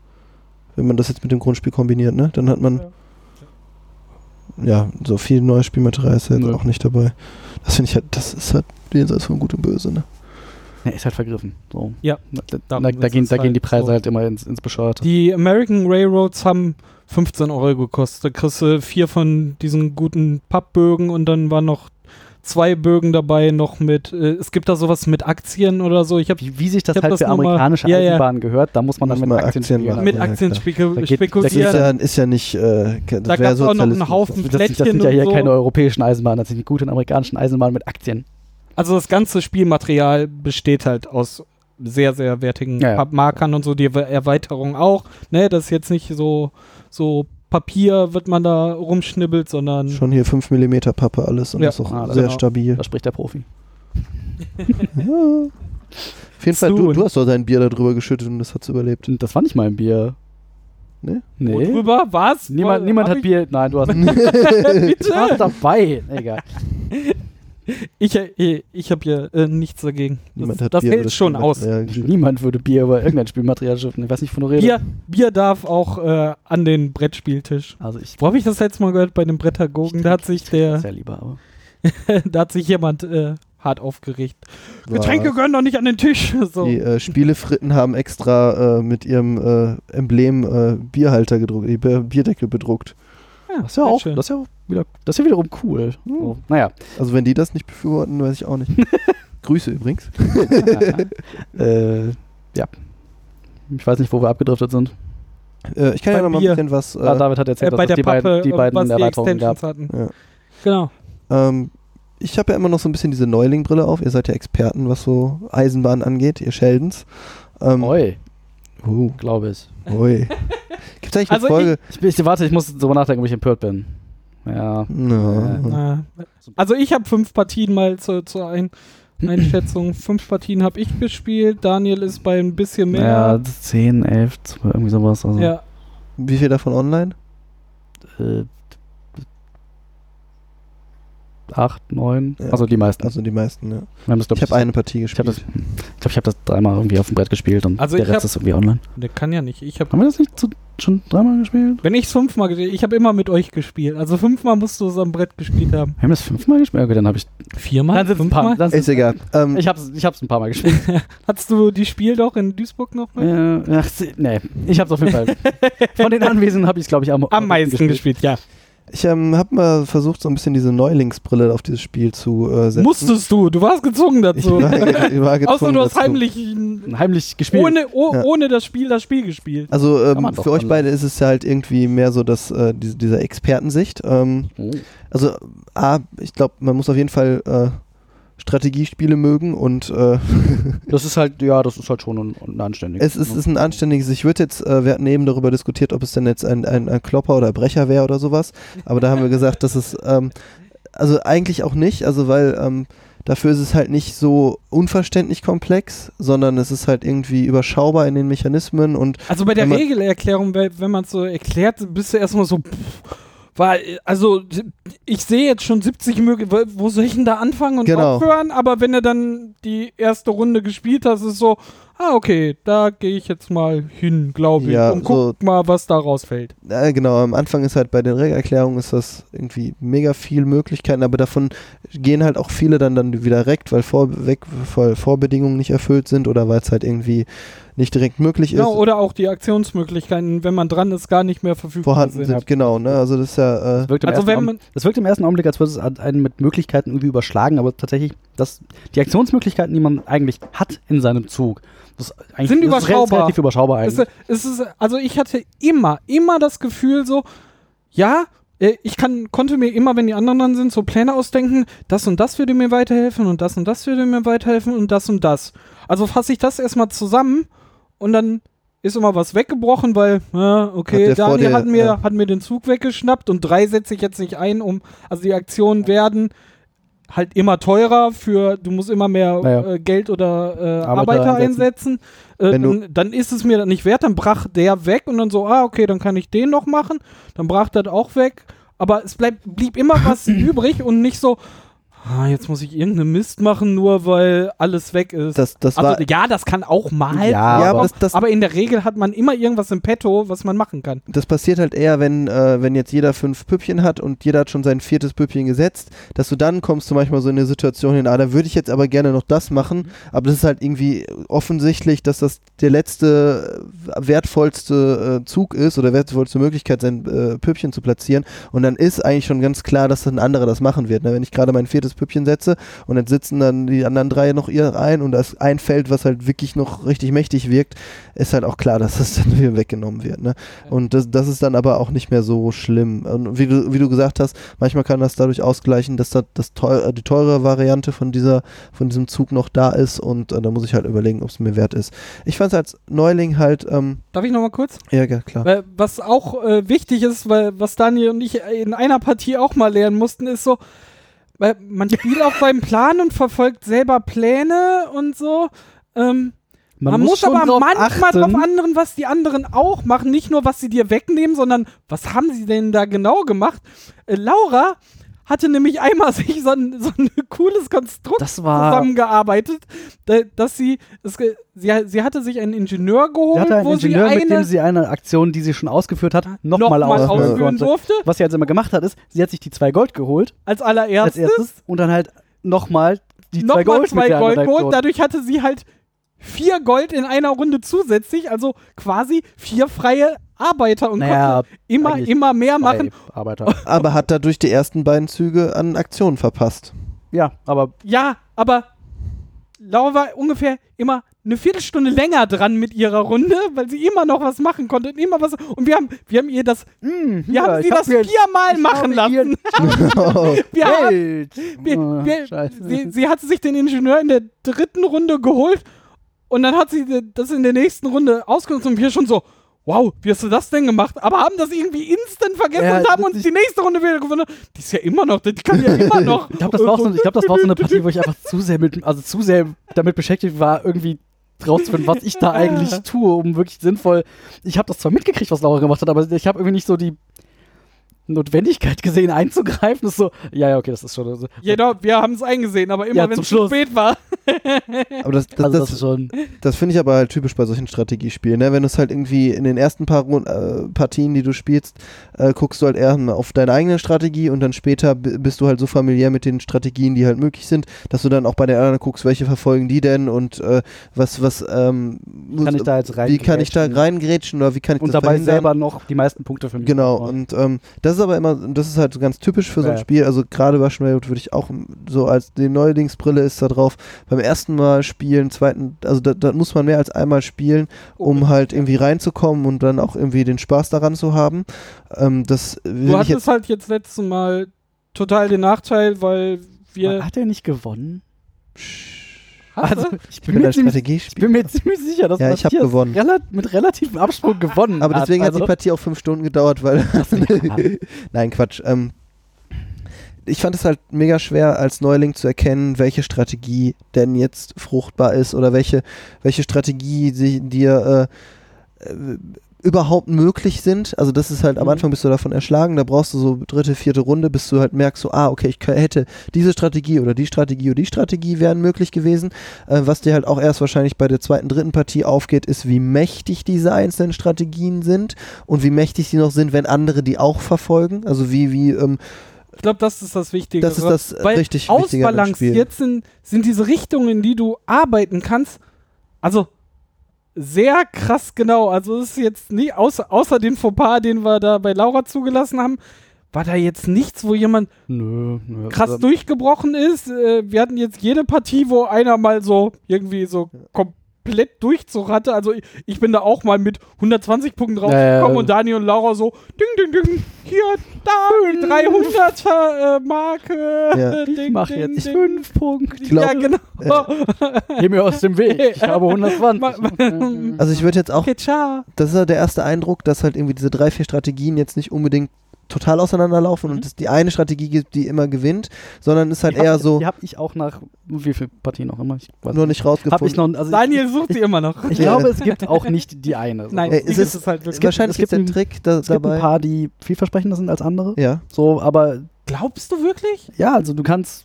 Wenn man das jetzt mit dem Grundspiel kombiniert, ne? Dann hat man ja so viel neues Spielmaterial ist ja jetzt Nö. auch nicht dabei. Das finde ich halt, das ist halt jenseits von Gut und Böse, ne? Ja, ist halt vergriffen. So. Ja, Da, da, da, ist gehen, da gehen die halt Preise so. halt immer ins, ins Bescheuerte. Die American Railroads haben 15 Euro gekostet. Da kriegst du vier von diesen guten Pappbögen und dann waren noch zwei Bögen dabei, noch mit, äh, es gibt da sowas mit Aktien oder so. Ich habe wie, wie sich das hab halt das für nur mal- amerikanische Ja, ja. Eisenbahnen gehört, da muss man dann Muss mit man Aktien, Aktien mit ja, Aktien klar. spekul Da geht- da geht Das ist spekulieren. ja, ist ja nicht, äh, das Da wäre gab's auch noch einen. Haufen Das, das, das sind ja hier so. keine europäischen Eisenbahnen, das sind die guten amerikanischen Eisenbahnen mit Aktien. Also das ganze Spielmaterial besteht halt aus sehr, sehr wertigen Ja, ja. Pappmarkern und so, die Erwe- Erweiterung auch. Ne, das ist jetzt nicht so, so Papier, wird man da rumschnibbelt, sondern Schon hier 5 mm Pappe alles und Ja. ist auch Ah, sehr genau. stabil. Da spricht der Profi. Ja. Auf jeden Fall, du, du hast doch dein Bier da drüber geschüttet und das hat's überlebt. Und Das war nicht mal ein Bier. Ne? Nee. drüber, was? Niemand, Wo- niemand hat Bier. Nein, du hast Bitte? warst dabei. Egal. Ich, ich, ich habe hier äh, nichts dagegen. Niemand Das, das hält schon aus. Niemand würde Bier über irgendein Spielmaterial schiften. Ich weiß nicht, von du redest. Bier, Bier darf auch äh, an den Brettspieltisch. Also ich Wo habe ich das letzte Mal gehört? Bei den Brettagogen. Da hat sich der, sehr lieber, aber. da hat sich jemand äh, hart aufgeregt. War- Getränke gehören doch nicht an den Tisch. So. Die äh, Spielefritten haben extra äh, mit ihrem äh, Emblem äh, Bierhalter gedruckt, die Bier- Bierdeckel bedruckt. Ja, Das ist ja auch, schön. das ist ja auch wieder, das ist ja wiederum cool. Hm. So, naja. Also wenn die das nicht befürworten, weiß ich auch nicht. Grüße übrigens. äh, ja. Ich weiß nicht, wo wir abgedriftet sind. Äh, ich kann ja Beim noch mal ein bisschen was. Äh, ah, David hat Äh, erzählt, bei dass es die Pappe, beiden, die äh, beiden was die Erweiterungen gab. Ja. Genau. ähm, ich habe ja immer noch so ein bisschen diese Neuling-Brille auf. Ihr seid ja Experten, was so Eisenbahn angeht, ihr Sheldons. Ähm, Oi, uh, glaube ich. ui. Gibt es eigentlich eine Also Folge? ich. Ich warte, ich muss darüber nachdenken, ob ich empört bin. Ja. No. Äh, also ich habe fünf Partien mal zur, zur Ein Einschätzung. fünf Partien habe ich gespielt. Daniel ist bei ein bisschen Ja, mehr. 10, 11, 12, irgendwie sowas. Also, Ja. Wie viel davon online? äh, 8, 9, Ja. also die meisten. Also die meisten, ja. Das, Ich habe eine Partie ich habe gespielt. ich glaub, ich hab das dreimal irgendwie auf dem Brett gespielt und Also der ich Rest hab- ist irgendwie online. Der kann ja nicht. Ich habe Haben wir das nicht zu, schon dreimal gespielt? Wenn ich fünfmal gespielt ich habe immer mit euch gespielt. Also fünfmal musst du es am Brett gespielt haben. Wir haben das fünfmal gespielt? Okay, dann habe ich. Viermal? Dann sind es ein paar. Dann Ist egal. Ähm, Ich hab's, ich hab's ein paar Mal gespielt. Hattest du die Spiel doch in Duisburg noch? äh, ach, nee, ich hab's auf jeden Fall. Von den Anwesenden habe ich glaube ich am, Am meisten gespielt, ja. Ich ähm, habe mal versucht, so ein bisschen diese Neulingsbrille auf dieses Spiel zu äh, setzen. Musstest du, du warst gezwungen Ich dazu. war, ge- ich war Außer gezwungen du hast dazu. heimlich Heimlich gespielt. ohne, oh, Ja. ohne das Spiel das Spiel gespielt. Also ähm, für euch beide ist es ja halt irgendwie mehr so dass äh, diese, dieser Expertensicht. Ähm, Oh. also A, ich glaube, man muss auf jeden Fall äh, Strategiespiele mögen und äh, Das ist halt, ja, das ist halt schon ein, ein anständiges. es ist, ist ein anständiges. Ich würde jetzt, äh, wir hatten eben darüber diskutiert, ob es denn jetzt ein, ein, ein Klopper oder Brecher wäre oder sowas. Aber da haben wir gesagt, dass es ähm, also eigentlich auch nicht, also weil ähm, dafür ist es halt nicht so unverständlich komplex, sondern es ist halt irgendwie überschaubar in den Mechanismen und Also bei der Regelerklärung, we- wenn man es so erklärt, bist du erstmal so, pff, weil, also ich sehe jetzt schon 70 Möglichkeiten, wo soll ich denn da anfangen und Genau. aufhören? Aber wenn du dann die erste Runde gespielt hast, ist so, ah okay, da gehe ich jetzt mal hin, glaube ich, Ja, und guck mal, was da rausfällt. äh, genau, am Anfang ist halt bei den Regelerklärungen ist das irgendwie mega viel Möglichkeiten, aber davon gehen halt auch viele dann, dann wieder direkt, weil, vor, weg, weil Vorbedingungen nicht erfüllt sind oder weil es halt irgendwie nicht direkt möglich ist. Ja, oder auch die Aktionsmöglichkeiten, wenn man dran ist, gar nicht mehr verfügbar vorhanden sind, genau, ne? Also das ist ja, äh, Das wirkt, im Also ersten wenn man- das wirkt im ersten Augenblick, als würde es einen mit Möglichkeiten irgendwie überschlagen, aber tatsächlich, das, die Aktionsmöglichkeiten, die man eigentlich hat in seinem Zug, das ist eigentlich Sind das ist überschaubar. relativ überschaubar Es, eigentlich. es ist, also ich hatte immer, immer das Gefühl so, ja, äh, ich kann, konnte mir immer, wenn die anderen dran sind, so Pläne ausdenken, das und das würde mir weiterhelfen und das und das würde mir weiterhelfen und das und das. Also fasse ich das erstmal zusammen und dann ist immer was weggebrochen, weil, ja, okay, Hat der Daniel dir, hat mir, ja. hat mir den Zug weggeschnappt und drei setze ich jetzt nicht ein, um, also die Aktionen werden halt immer teurer für, du musst immer mehr Naja. äh, Geld oder äh, Arbeiter einsetzen. einsetzen. Äh, dann, dann ist es mir nicht wert, dann brach der weg und dann so, ah, okay, dann kann ich den noch machen. Dann brach das auch weg. Aber es bleibt, blieb immer was übrig und nicht so, ah, jetzt muss ich irgendeinen Mist machen, nur weil alles weg ist. das, das also war, ja, das kann auch mal. Ja, aber- das, das, aber in der Regel hat man immer irgendwas im Petto, was man machen kann. das passiert halt eher, wenn, äh, wenn jetzt jeder fünf Püppchen hat und jeder hat schon sein viertes Püppchen gesetzt, dass du dann kommst du manchmal so in eine Situation hin, ah, da würde ich jetzt aber gerne noch das machen, aber das ist halt irgendwie offensichtlich, dass das der letzte äh, wertvollste äh, Zug ist oder wertvollste Möglichkeit, sein äh, Püppchen zu platzieren und dann ist eigentlich schon ganz klar, dass ein anderer das machen wird. Ne? Wenn ich gerade mein viertes Püppchen setze und jetzt sitzen dann die anderen drei noch ihr ein und da ist ein Feld, was halt wirklich noch richtig mächtig wirkt, ist halt auch klar, dass das dann wieder weggenommen wird. Ne? Und das, das ist dann aber auch nicht mehr so schlimm. Und wie du, wie du gesagt hast, manchmal kann das dadurch ausgleichen, dass da das teuer, die teure Variante von dieser, von diesem Zug noch da ist und äh, da muss ich halt überlegen, ob es mir wert ist. Ich fand es als Neuling halt, ähm, Darf ich nochmal kurz? ja, ja, klar. Weil, was auch äh, wichtig ist, weil was Daniel und ich in einer Partie auch mal lernen mussten, ist so, weil man spielt auf seinem Plan und verfolgt selber Pläne und so. Ähm, man, muss, schon aber drauf manchmal achten. drauf anderen, was die anderen auch machen. Nicht nur, was sie dir wegnehmen, sondern was haben sie denn da genau gemacht? Äh, Laura hatte nämlich einmal sich so ein, so ein cooles Konstrukt Das war. zusammengearbeitet, da- dass sie, es, sie, sie hatte sich einen Ingenieur Sie geholt, hatte einen wo Ingenieur, sie eine mit dem sie eine Aktion, die sie schon ausgeführt hat, nochmal nochmal ausführen durfte, Was sie jetzt immer gemacht hat, ist, sie hat sich die zwei Gold geholt als als allererstes. erstes und dann halt nochmal die zwei Nochmal Gold zwei Gold geholt. Dadurch hatte sie halt vier Gold in einer Runde zusätzlich, also quasi vier freie Arbeiter und Naja, konnte immer, immer mehr machen. Arbeiter. Aber hat dadurch die ersten beiden Züge an Aktionen verpasst. ja, aber Ja, aber Laura war ungefähr immer eine Viertelstunde länger dran mit ihrer Runde, weil sie immer noch was machen konnte und immer was. Und wir haben, wir haben ihr das, mh, wir haben sie das viermal machen lassen. Wir haben, wir, Oh, wir, Scheiße. sie, sie hat sich den Ingenieur in der dritten Runde geholt und dann hat sie das in der nächsten Runde ausgenutzt und wir schon so, wow, wie hast du das denn gemacht? Aber haben das irgendwie instant vergessen Ja, und haben uns die nächste Runde wieder gewonnen. Die ist ja immer noch, die kann ja immer noch. Ich glaube, das, war so, ich glaub, das war so eine Partie, wo ich einfach zu sehr mit, also zu sehr damit beschäftigt war, irgendwie rauszufinden, was ich da eigentlich tue, um wirklich sinnvoll. Ich habe das zwar mitgekriegt, was Laura gemacht hat, aber ich habe irgendwie nicht so die Notwendigkeit gesehen, einzugreifen. Das ist so, ja, ja, okay, das ist schon. Also, Genau, wir haben es eingesehen, aber immer Ja, wenn es zu Schluss. spät war. Aber das, das, also das, das ist schon. Das finde ich aber halt typisch bei solchen Strategiespielen. Ne? Wenn du es halt irgendwie in den ersten paar äh, Partien, die du spielst, äh, guckst du halt eher auf deine eigene Strategie und dann später bist du halt so familiär mit den Strategien, die halt möglich sind, dass du dann auch bei den anderen guckst, welche verfolgen die denn und äh, was, was, ähm, Kann ich da jetzt rein? wie kann ich da reingrätschen oder wie kann ich Und das dabei verhindern? selber noch die meisten Punkte für mich. Genau, aufbauen. und ähm, das ist aber immer, das ist halt ganz typisch für so ein Ja. Spiel. Also gerade bei Schmerwood würde ich auch so als die Neulingsbrille ist da drauf. Beim ersten Mal spielen, zweiten, also da, da muss man mehr als einmal spielen, um halt irgendwie reinzukommen und dann auch irgendwie den Spaß daran zu haben. Ähm, das Du ich hattest jetzt. halt jetzt letztes Mal total den Nachteil, weil wir. Hat er nicht gewonnen? Hast Also, du? ich bin, bin mir ein ziemlich, ich bin mir ziemlich sicher, dass Ja, ich Matthias gewonnen. Rela mit relativem Absprung gewonnen Aber deswegen hat also, die Partie auch fünf Stunden gedauert, weil. Nein, Quatsch. Ähm, ich fand es halt mega schwer, als Neuling zu erkennen, welche Strategie denn jetzt fruchtbar ist oder welche, welche Strategie dir äh, äh, überhaupt möglich sind. Also das ist halt, am Mhm. Anfang bist du davon erschlagen, da brauchst du so dritte, vierte Runde, bis du halt merkst, so, ah, okay, ich hätte diese Strategie oder die Strategie oder die Strategie wären möglich gewesen. Äh, was dir halt auch erst wahrscheinlich bei der zweiten, dritten Partie aufgeht, ist, wie mächtig diese einzelnen Strategien sind und wie mächtig sie noch sind, wenn andere die auch verfolgen. Also wie, wie, ähm, Ich glaube, das ist das Wichtige. das ist das äh, Weil richtig ausbalanciert sind, sind diese Richtungen, in die du arbeiten kannst, also sehr krass genau. Also es ist jetzt nie, außer, außer den Fauxpas, den wir da bei Laura zugelassen haben, war da jetzt nichts, wo jemand Nö, nö. krass also, durchgebrochen ist. Äh, wir hatten jetzt jede Partie, wo einer mal so irgendwie so komplett Durchzug hatte. Also ich, ich bin da auch mal mit 120 Punkten draufgekommen Ja, ja, ja. und Daniel und Laura so ding, ding, ding, hier, da, die 300er äh, Marke. Ja. Ich Ding, mache ding, jetzt ding. fünf Punkte. Ja, genau. Geh mir aus dem Weg. Ich habe 120. Ma- ma- Also ich würde jetzt auch, das ist halt der erste Eindruck, dass halt irgendwie diese drei, vier Strategien jetzt nicht unbedingt total auseinanderlaufen Mhm. und es die eine Strategie gibt, die immer gewinnt, sondern ist halt hab- eher so Die habe ich auch nach wie viel Partien auch immer. Ich weiß nur nicht rausgefunden. ich noch. Also Daniel sucht sie immer noch. Ich, glaube, es gibt auch nicht die eine. Nein, Äh, die es gibt ist- es halt Es wirklich. gibt, wahrscheinlich es gibt gibt es einen ein- Trick da, Es gibt dabei. ein paar, die vielversprechender sind als andere. ja. So, aber Glaubst du wirklich? ja, also du kannst,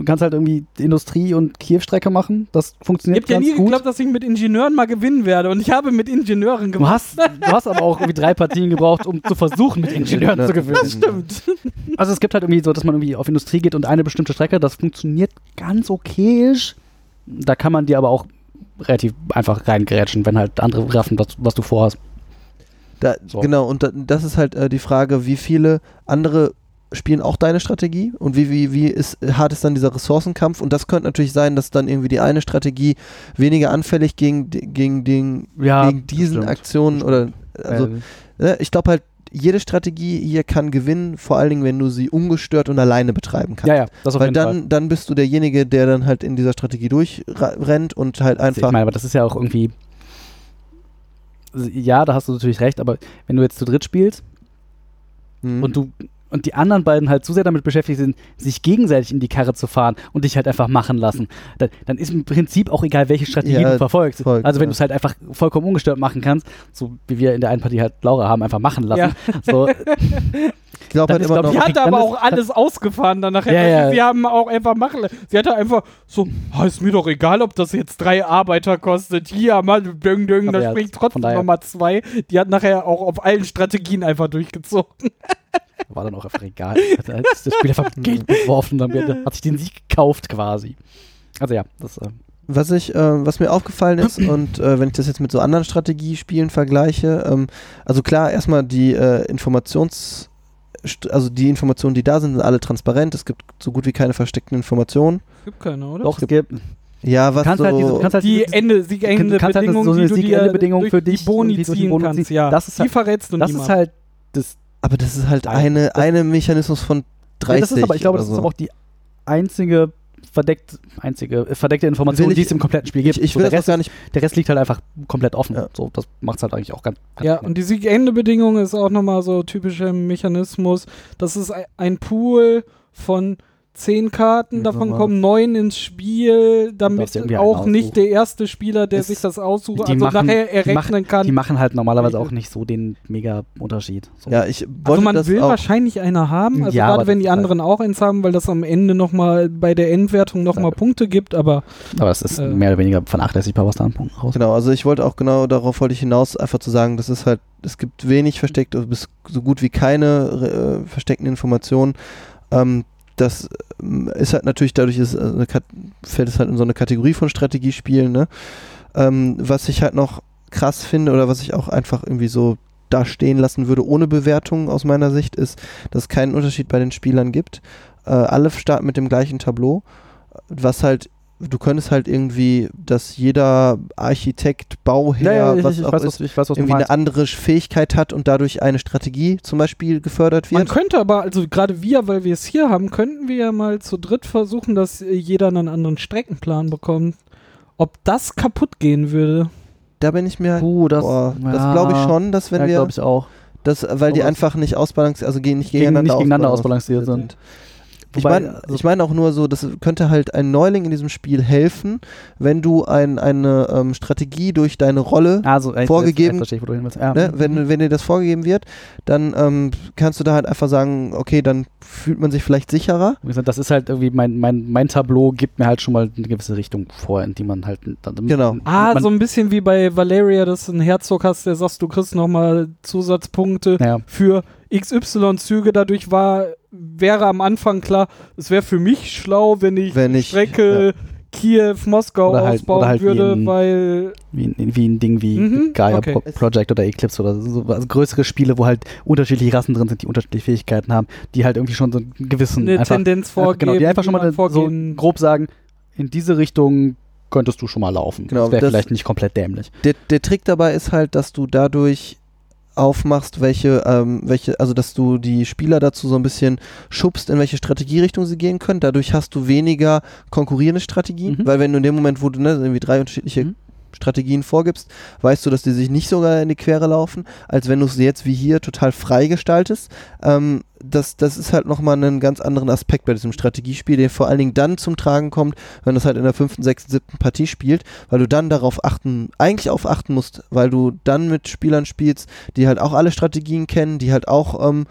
du kannst halt irgendwie die Industrie- und Kiew-Strecke machen. Das Ich funktioniert habe ja ganz nie gut. geglaubt, dass ich mit Ingenieuren mal gewinnen werde. Und ich habe mit Ingenieuren Du gewonnen. hast, du hast aber auch irgendwie drei Partien gebraucht, um zu versuchen, mit Ingenieuren Ja, zu gewinnen. das Stimmt. Also es gibt halt irgendwie so, dass man irgendwie auf Industrie geht und eine bestimmte Strecke, das funktioniert ganz okayisch. Da kann man dir aber auch relativ einfach reingrätschen, wenn halt andere raffen, was, was du vorhast. Da, So. Genau, und da, das ist halt äh, die Frage, wie viele andere spielen auch deine Strategie und wie, wie, wie ist, hart ist dann dieser Ressourcenkampf und das könnte natürlich sein, dass dann irgendwie die eine Strategie weniger anfällig gegen, gegen, den, Ja, gegen diesen stimmt. Aktionen oder also Äh, ne, ich glaube halt, jede Strategie hier kann gewinnen, vor allen Dingen, wenn du sie ungestört und alleine betreiben kannst. ja, ja, das auf Weil jeden Fall. dann, dann bist du derjenige, der dann halt in dieser Strategie durchrennt und halt Also Ich einfach. meine, aber das ist ja auch irgendwie. Ja, da hast du natürlich recht, aber wenn du jetzt zu dritt spielst Hm. und du und die anderen beiden halt zu sehr damit beschäftigt sind, sich gegenseitig in die Karre zu fahren und dich halt einfach machen lassen, dann, dann ist im Prinzip auch egal, welche Strategie Ja, du verfolgst. voll, also wenn ja. du es halt einfach vollkommen ungestört machen kannst, so wie wir in der einen Partie halt Laura haben, einfach machen lassen. So, ich glaube halt immer glaub noch. Die dann aber auch alles ausgefahren dann nachher. Ja, Also ja. Sie haben auch einfach machen. Sie hatte einfach so, ah, ist mir doch egal, ob das jetzt drei Arbeiter kostet. Hier, mal ding, Aber da ja, springt trotzdem nochmal zwei. Die hat nachher auch auf allen Strategien einfach durchgezogen. war dann auch einfach egal. Hat halt das Spiel einfach Geld beworfen und dann hat sich den Sieg gekauft quasi. Also ja, das äh, Was ich, äh, was mir aufgefallen ist und äh, wenn ich das jetzt mit so anderen Strategiespielen vergleiche, ähm, also klar, erstmal die äh, Informations, also die Informationen, die da sind, sind alle transparent. Es gibt so gut wie keine versteckten Informationen. Gibt keine, oder? doch, es gibt. Ja, Du was kannst so, halt diese, kannst halt Die diese, Ende, du Siegende kannst halt so eine durch für dich Boni die durch die ziehen Boni kannst. ziehst. Ja, Das ist die halt- verrätst du das niemandem. ist halt das aber das ist halt eine, eine Mechanismus von 30. Ja, das ist aber, ich glaube, oder das ist so. aber auch die einzige verdeckt, einzige, äh, verdeckte Information, ich- die es im kompletten Spiel gibt. Ich, ich So, will der, das Rest, gar nicht. der Rest liegt halt einfach komplett offen. Ja. So, das macht es halt eigentlich auch ganz, ganz Ja, nett. und die Sieg-Ende-Bedingung ist auch nochmal so typischer Mechanismus. Das ist ein Pool von zehn Karten, Ja, davon kommen neun ins Spiel, damit auch nicht der erste Spieler, der Es- sich das aussucht, die also machen- nachher die machen- errechnen kann. Die machen halt normalerweise Welche? auch nicht so den mega Unterschied. So. Ja, ich wollte also man das will auch. wahrscheinlich einer haben, also Ja, gerade wenn die ist halt- anderen auch eins haben, weil das am Ende nochmal bei der Endwertung nochmal Ja. Punkte gibt, aber Aber es ist Äh. mehr oder weniger vernachlässigbar, was da an Punkten rauskommt. Genau, also ich wollte auch genau darauf wollte ich hinaus, einfach zu sagen, das ist halt, es gibt wenig versteckt, also bis so gut wie keine äh, versteckten Informationen. Ähm, das ähm, ist halt natürlich dadurch ist, äh, eine fällt es halt in so eine Kategorie von Strategiespielen. Ne? Ähm, was ich halt noch krass finde oder was ich auch einfach irgendwie so da stehen lassen würde ohne Bewertung aus meiner Sicht ist, dass es keinen Unterschied bei den Spielern gibt. Äh, alle starten mit dem gleichen Tableau, was halt du könntest halt irgendwie, dass jeder Architekt, Bauherr, ich, was ich, auch weiß, ist, was, ich weiß, was irgendwie eine andere Fähigkeit hat und dadurch eine Strategie zum Beispiel gefördert man wird. könnte aber, also gerade wir, weil wir es hier haben, könnten wir ja mal zu dritt versuchen, dass jeder einen anderen Streckenplan bekommt. Ob das kaputt gehen würde. Da bin ich mir halt, Puh, das, boah, das ja, glaube ich schon, dass wenn ja, wir, glaube ich auch. das, weil die einfach nicht ausbalanciert, also gehen nicht Gegen- gegeneinander, nicht gegeneinander ausbalanciert ausbalanciert sind. Ich meine also- ich mein auch nur so, das könnte halt ein Neuling in diesem Spiel helfen, wenn du ein, eine ähm, Strategie durch deine Rolle Also, vorgegeben- verstehe ich. Ja. Ne? Wenn, wenn dir das vorgegeben wird, dann ähm, kannst du da halt einfach sagen, okay, dann fühlt man sich vielleicht sicherer. Wie gesagt, das ist halt irgendwie, mein, mein, mein Tableau gibt mir halt schon mal eine gewisse Richtung vor, in die man halt. Dann, Genau. Ah, so ein bisschen wie bei Valeria, dass du einen Herzog hast, der sagst, du kriegst nochmal Zusatzpunkte ja. für XY-Züge. Dadurch war, wäre am Anfang klar, es wäre für mich schlau, wenn ich Wenn ich- Strecke Kiew, Moskau Oder halt- ausbauen oder halt wie würde, in- weil Wie, ein- wie ein Ding wie Mhm, Gaia okay. Pro Project oder Eclipse oder so. Also größere Spiele, wo halt unterschiedliche Rassen drin sind, die unterschiedliche Fähigkeiten haben, die halt irgendwie schon so einen gewissen. eine einfach, Tendenz einfach, vorgeben. genau, die einfach schon mal so vorgehen. grob sagen, in diese Richtung könntest du schon mal laufen. Genau, das wäre vielleicht nicht komplett dämlich. Der, der Trick dabei ist halt, dass du dadurch aufmachst, welche, ähm, welche, also dass du die Spieler dazu so ein bisschen schubst, in welche Strategierichtung sie gehen können. Dadurch hast du weniger konkurrierende Strategien, Mhm. weil wenn du in dem Moment, wo du ne, irgendwie drei unterschiedliche Mhm. Strategien vorgibst, weißt du, dass die sich nicht sogar in die Quere laufen, als wenn du es jetzt wie hier total frei gestaltest. Ähm, das, das ist halt nochmal einen ganz anderen Aspekt bei diesem Strategiespiel, der vor allen Dingen dann zum Tragen kommt, wenn du es halt in der fünften, sechsten, siebten Partie spielt, weil du dann darauf achten, eigentlich auf achten musst, weil du dann mit Spielern spielst, die halt auch alle Strategien kennen, die halt auch ähm,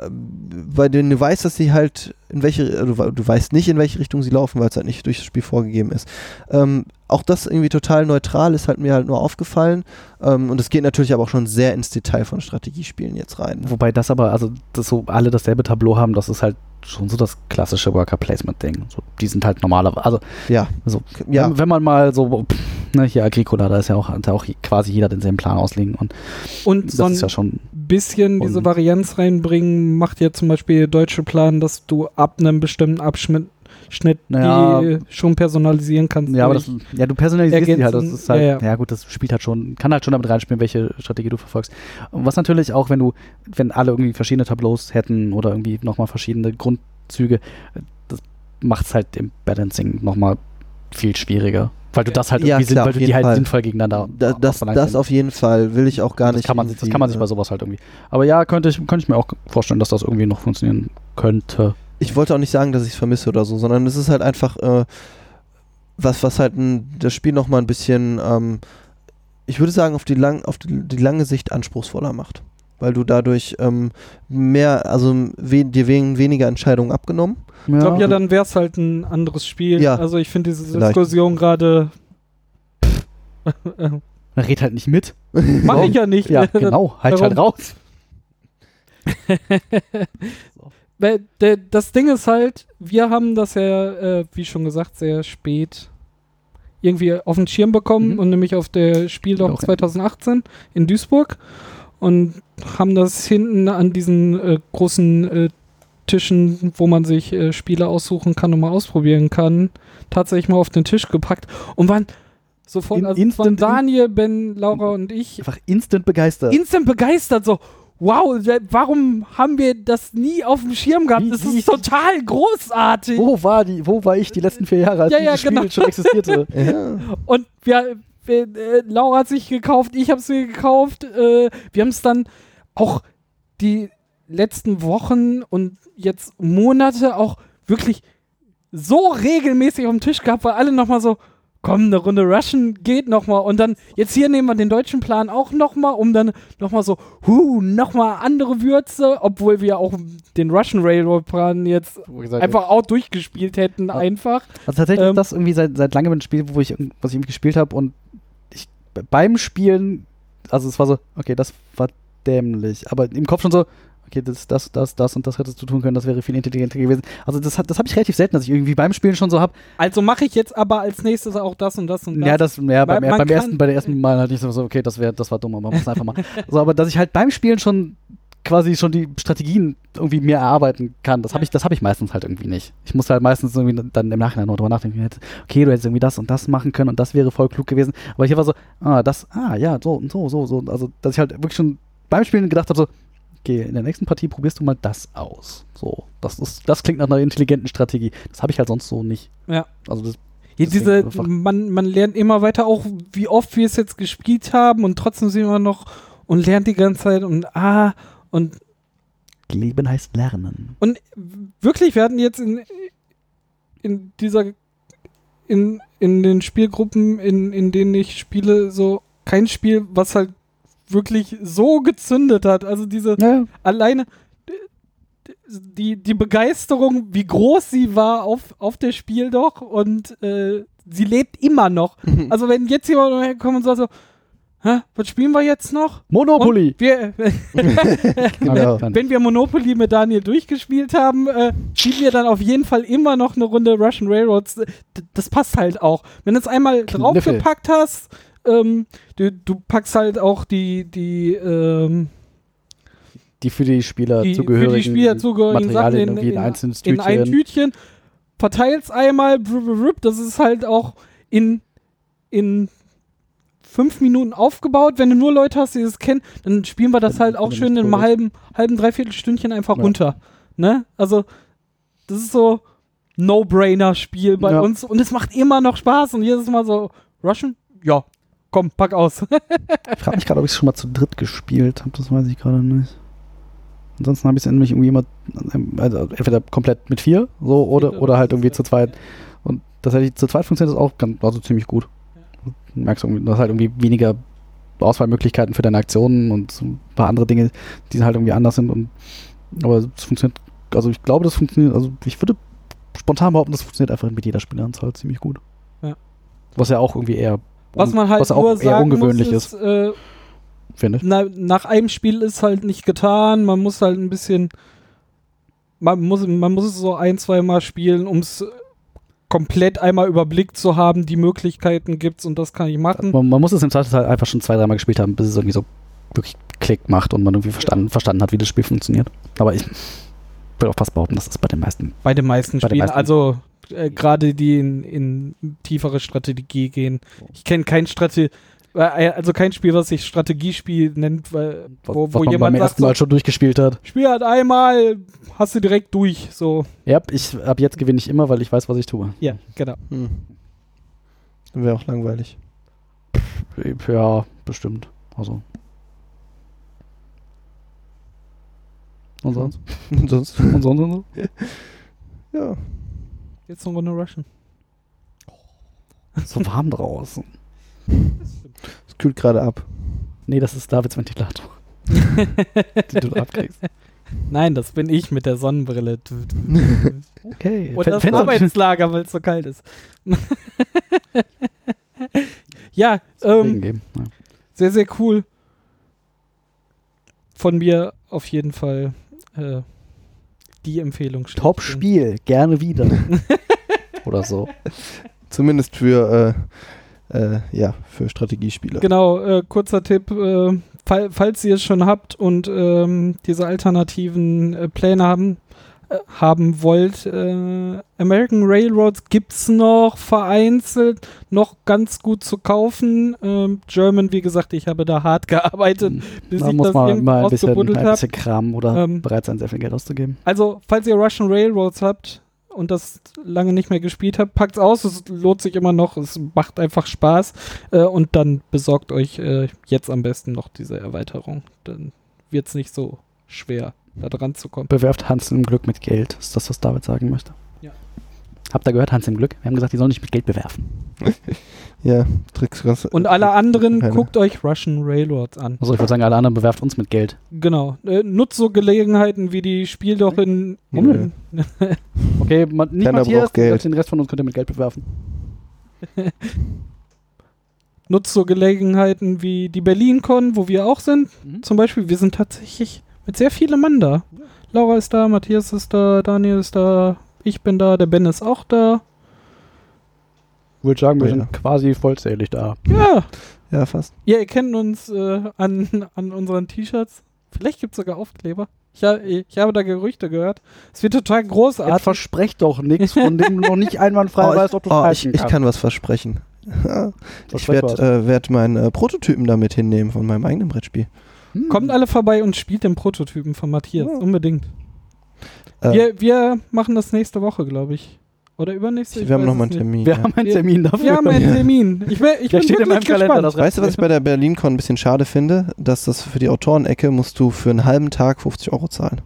äh, bei denen du weißt, dass sie halt in welche, äh, du, we- du weißt nicht, in welche Richtung sie laufen, weil es halt nicht durch das Spiel vorgegeben ist. Ähm, auch das irgendwie total neutral ist halt mir halt nur aufgefallen. Ähm, und es geht natürlich aber auch schon sehr ins Detail von Strategiespielen jetzt rein. ne? Wobei das aber, also dass so alle dasselbe Tableau haben, das ist halt schon so das klassische Worker Placement Ding. So, die sind halt normalerweise, also Ja. so, Ja. wenn, wenn man mal so, pff, ne, hier Agricola, da ist ja auch, ja auch quasi jeder denselben Plan auslegen und Und das ist ja schon, bisschen diese Und- Varianz reinbringen, macht ja zum Beispiel deutsche Plan, dass du ab einem bestimmten Abschnitt Schnitt Naja. die schon personalisieren kannst. ja, aber das, ja, du personalisierst die halt, das Ergänzen, ist halt, ja, ja, ja. gut, das spielt halt schon, kann halt schon damit reinspielen, welche Strategie du verfolgst. Und was natürlich auch, wenn du, wenn alle irgendwie verschiedene Tableaus hätten oder irgendwie nochmal verschiedene Grundzüge, das macht es halt im Balancing nochmal viel schwieriger. Weil du das halt Ja, irgendwie, klar, sind, weil du die halt Fall. sinnvoll gegeneinander Da, das, das auf jeden Fall will ich auch gar das nicht. Kann man, sich- das kann man sich äh, bei sowas halt irgendwie. Aber ja, könnte ich, könnte ich mir auch vorstellen, dass das irgendwie noch funktionieren könnte. ich wollte auch nicht sagen, dass ich es vermisse oder so, sondern es ist halt einfach äh, was, was halt ein, das Spiel nochmal ein bisschen, ähm, ich würde sagen, auf die, lang, auf die, die lange Sicht anspruchsvoller macht. Weil du dadurch ähm, mehr, also we dir wegen weniger Entscheidungen abgenommen. Ja, Ich glaube, ja, dann wäre es halt ein anderes Spiel. Ja. Also ich finde diese Vielleicht. Diskussion gerade. Man redet halt nicht mit. Mach ich ja nicht. Ja, genau, halt halt raus. Das Ding ist halt, wir haben das ja, äh, wie schon gesagt, sehr spät irgendwie auf den Schirm bekommen Mhm. und nämlich auf der Spieldoch Auch, ja. 2018 in Duisburg und haben das hinten an diesen äh, großen äh, Tischen, wo man sich äh, Spiele aussuchen kann und mal ausprobieren kann, tatsächlich mal auf den Tisch gepackt und waren sofort, In- also instant- Daniel, Ben, Laura und ich Einfach instant begeistert. instant begeistert, so, wow, warum haben wir das nie auf dem Schirm gehabt? Wie- das ist total großartig. Wo war die, wo war ich die letzten vier Jahre, als Ja, ja, dieses Spiel genau. schon existierte? Ja. Und wir äh, Laura hat sich gekauft, ich habe es mir gekauft. Äh, wir haben es dann auch die letzten Wochen und jetzt Monate auch wirklich so regelmäßig auf dem Tisch gehabt, weil alle nochmal so, komm, eine Runde Russian geht nochmal. Und dann, jetzt hier nehmen wir den deutschen Plan auch nochmal, um dann nochmal so, huh, nochmal andere Würze, obwohl wir auch den Russian Railroad Plan jetzt gesagt, einfach auch durchgespielt hätten, Ja. einfach. Also tatsächlich Ähm, ist das irgendwie seit, seit langem ein Spiel, wo ich, was ich gespielt habe und beim Spielen, also es war so, okay, das war dämlich, aber im Kopf schon so, okay, das, das, das, das und das hättest du tun können, das wäre viel intelligenter gewesen. Also das, hat- das habe ich relativ selten, dass ich irgendwie beim Spielen schon so habe, Also mache ich jetzt aber als nächstes auch das und das und das. ja, das, ja, beim, beim ersten, bei der ersten Mal halt nicht so, okay, das wäre, das war dumm, aber man muss einfach machen. so, aber dass ich halt beim Spielen schon quasi schon die Strategien irgendwie mir erarbeiten kann, das habe ich, das habe ich meistens halt irgendwie nicht. Ich muss halt meistens irgendwie dann im Nachhinein noch drüber nachdenken, okay, du hättest irgendwie das und das machen können und das wäre voll klug gewesen. Aber hier war so, ah, das, ah, ja, so und so, so, so. Also, dass ich halt wirklich schon beim Spielen gedacht habe, so, okay, in der nächsten Partie probierst du mal das aus. So, das ist, das klingt nach einer intelligenten Strategie. Das habe ich halt sonst so nicht. Ja. Also das, Ja, diese, man, man lernt immer weiter auch, wie oft wir es jetzt gespielt haben und trotzdem sind wir noch und lernt die ganze Zeit und ah und Leben heißt Lernen. und wirklich, wir hatten jetzt in, in dieser in, in den Spielgruppen, in, in denen ich spiele, so kein Spiel, was halt wirklich so gezündet hat. Also diese Ja, alleine die, die Begeisterung, wie groß sie war auf, auf das Spiel doch und äh, sie lebt immer noch. Also wenn jetzt jemand herkommt und sagt so, Hä, was spielen wir jetzt noch? Monopoly. Wir, Genau. Dann- wenn wir Monopoly mit Daniel durchgespielt haben, äh, spielen wir dann auf jeden Fall immer noch eine Runde Russian Railroads. D das passt halt auch. Wenn du es einmal Kniffel. draufgepackt hast, ähm, du, du packst halt auch die, die, ähm, die für die Spieler die, zugehörigen für die Spieler zugehörigen Sachen Materialien in, in, in, einzelnes in ein Tütchen. Tütchen, verteilst einmal, das ist halt auch in, in fünf Minuten aufgebaut. Wenn du nur Leute hast, die das kennen, dann spielen wir das halt auch schön in einem halben, halben, dreiviertel Stündchen einfach Ja. runter. Ne? Also, das ist so No-Brainer-Spiel bei Ja. uns und es macht immer noch Spaß und jedes Mal so, Russian? Ja, komm, pack aus. Ich frage mich gerade, ob ich es schon mal zu dritt gespielt habe. Das weiß ich gerade nicht. Ansonsten habe ich es nämlich irgendwie immer, also entweder komplett mit vier, so, oder, oder halt irgendwie zu zweit. Und tatsächlich zu zweit funktioniert das auch ganz, also ziemlich gut. Du merkst du hast halt irgendwie weniger Auswahlmöglichkeiten für deine Aktionen und so ein paar andere Dinge, die halt irgendwie anders sind. Und, aber es funktioniert, also ich glaube, das funktioniert, also ich würde spontan behaupten, das funktioniert einfach mit jeder Spieleranzahl ziemlich gut. Ja. Was ja auch irgendwie eher, Was man halt was auch eher ungewöhnlich muss, ist, äh, finde ich. na, nach einem Spiel ist halt nicht getan. Man muss halt ein bisschen. Man muss, man muss es so ein, zwei Mal spielen, um es komplett einmal überblickt zu haben. Die Möglichkeiten gibt's und das kann ich machen. Man, man muss es im Zweifelsfall einfach schon zwei, dreimal gespielt haben, bis es irgendwie so wirklich Klick macht und man irgendwie verstanden, verstanden hat, wie das Spiel funktioniert. Aber ich würde auch fast behaupten, das ist bei den meisten. Bei den meisten Bei den Spielen. meisten. Also äh, gerade die in, in tiefere Strategie gehen. Ich kenne kein Strategie. Also kein Spiel, was sich Strategiespiel nennt, weil, wo, was wo man jemand beim sagt, ersten Mal schon durchgespielt hat. Spiel halt einmal, hast du direkt durch. So, Ja, ich, ab jetzt gewinne ich immer, weil ich weiß, was ich tue. ja, genau. Hm. Wäre auch langweilig. Ja, bestimmt. Also. Und sonst? Und sonst, Und sonst und so? ja. Jetzt noch eine Russian. So warm draußen. Es kühlt gerade ab. Nee, das ist Davids Ventilator. den du abkriegst. Nein, das bin ich mit der Sonnenbrille. Okay. Und das Arbeitslager, weil es so kalt ist. ja, ähm. Ja. sehr, sehr cool. Von mir auf jeden Fall äh, die Empfehlung. Top-Spiel, gerne wieder. Oder so. Zumindest für, äh, äh, ja, für Strategiespieler. Genau, äh, kurzer Tipp. Äh, fall, falls ihr es schon habt und ähm, diese alternativen äh, Pläne haben, äh, haben wollt. Äh, American Railroads gibt's noch vereinzelt, noch ganz gut zu kaufen. Ähm, German, wie gesagt, ich habe da hart gearbeitet, bis Da ich muss das man mal ein bisschen, ein habe. bisschen Kram oder Ähm, bereit sein, sehr viel Geld auszugeben. Also, falls ihr Russian Railroads habt und das lange nicht mehr gespielt habt, packt's aus. Es lohnt sich immer noch. Es macht einfach Spaß. Äh, und dann besorgt euch äh, jetzt am besten noch diese Erweiterung. Dann wird's nicht so schwer, da dran zu kommen. Bewerft Hans im Glück mit Geld. Ist das, was David sagen möchte? Habt ihr gehört, Hans im Glück? Wir haben gesagt, die sollen nicht mit Geld bewerfen. Ja, Tricks ganz. Und alle anderen, keine. guckt euch Russian Railroads an. Also ich würde sagen, alle anderen bewerft uns mit Geld. Genau. Äh, nutzt so Gelegenheiten wie die Spiel doch in. Nö. Okay, ma nicht Keiner Matthias, braucht Geld. den Rest von uns könnt ihr mit Geld bewerfen. nutzt so Gelegenheiten wie die BerlinCon, wo wir auch sind. Mhm. Zum Beispiel, wir sind tatsächlich mit sehr vielen Mann da. Laura ist da, Matthias ist da, Daniel ist da, ich bin da, der Ben ist auch da. Ich würde sagen, wir Ja. sind quasi vollzählig da. Ja, Ja, fast. ihr erkennt uns äh, an, an unseren T-Shirts. Vielleicht gibt es sogar Aufkleber. Ich, ha- ich habe da Gerüchte gehört. Es wird total Jetzt großartig. versprecht doch nichts, von dem du noch nicht einwandfrei Oh, weißt, ob du Oh, ich, halten ich kann was versprechen. ich werde äh, werd meinen äh, Prototypen damit hinnehmen von meinem eigenen Brettspiel. Hm. Kommt alle vorbei und spielt den Prototypen von Matthias. Ja. Unbedingt. Äh, Wir, wir machen das nächste Woche, glaube ich. Oder übernächste? Ich wir haben weiß noch mal es einen nicht. Termin. Wir ja. haben einen Termin dafür. Wir haben einen Termin. Ich, will, ich bin steht in meinem wirklich Kalender. Das Weißt du, was ich bei der BerlinCon ein bisschen schade finde? Dass das für die Autorenecke musst du für einen halben Tag 50 Euro zahlen.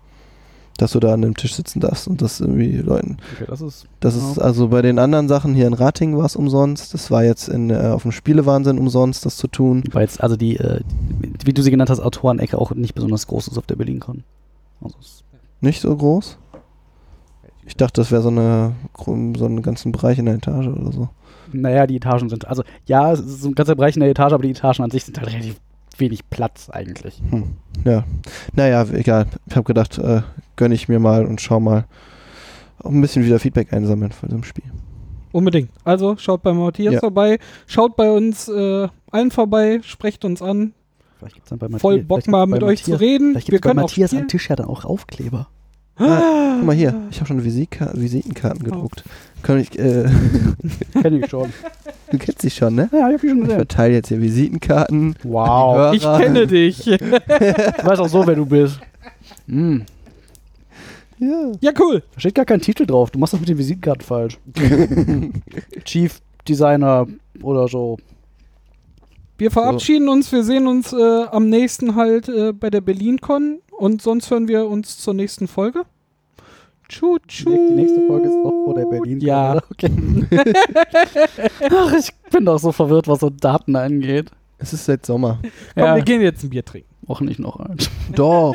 Dass du da an dem Tisch sitzen darfst und das irgendwie Leuten. Okay, das ist Das ist also bei den anderen Sachen hier in Rating war es umsonst. Das war jetzt in, äh, auf dem Spielewahnsinn umsonst, das zu tun. weil jetzt also die, äh, wie du sie genannt hast, Autorenecke auch nicht besonders groß ist auf der BerlinCon. Also Nicht so groß. Ich dachte, das wäre so eine so einen ganzen Bereich in der Etage oder so. naja, die Etagen sind, also ja, es ist so ein ganzer Bereich in der Etage, aber die Etagen an sich sind halt relativ wenig Platz eigentlich. Hm. Ja. Naja, egal. Ich habe gedacht, äh, gönne ich mir mal und schau mal. Auch ein bisschen wieder Feedback einsammeln von dem Spiel. Unbedingt. Also schaut bei Matthias Ja. vorbei, schaut bei uns äh, allen vorbei, sprecht uns an. Vielleicht gibt's dann bei Matthias, Voll Bock gibt's mal bei mit euch zu Matthias- reden. Vielleicht Wir gibt bei können auch Matthias am. Tisch ja dann auch Aufkleber. Ah, guck mal hier, ich habe schon Visika Visitenkarten gedruckt. Kann ich, äh, Kenn ich schon. du kennst dich schon, ne? Ja, ich hab die schon Ich gesehen. verteile jetzt hier Visitenkarten. Wow. Ich kenne dich. Ich weiß auch so, wer du bist. Hm. Ja. ja, cool. Da steht gar kein Titel drauf. Du machst das mit den Visitenkarten falsch. Chief Designer oder so. Wir verabschieden uns. Wir sehen uns äh, am nächsten halt äh, bei der BerlinCon. Und sonst hören wir uns zur nächsten Folge. Tschu, tschu. Die nächste Folge ist noch vor der Berlin. Ja. oder? Okay. Ach, ich bin doch so verwirrt, was so Daten angeht. Es ist seit Sommer. Komm, Ja. wir gehen jetzt ein Bier trinken. Auch nicht noch eins. Doch.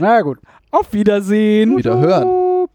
Na gut. Auf Wiedersehen. Wieder hören.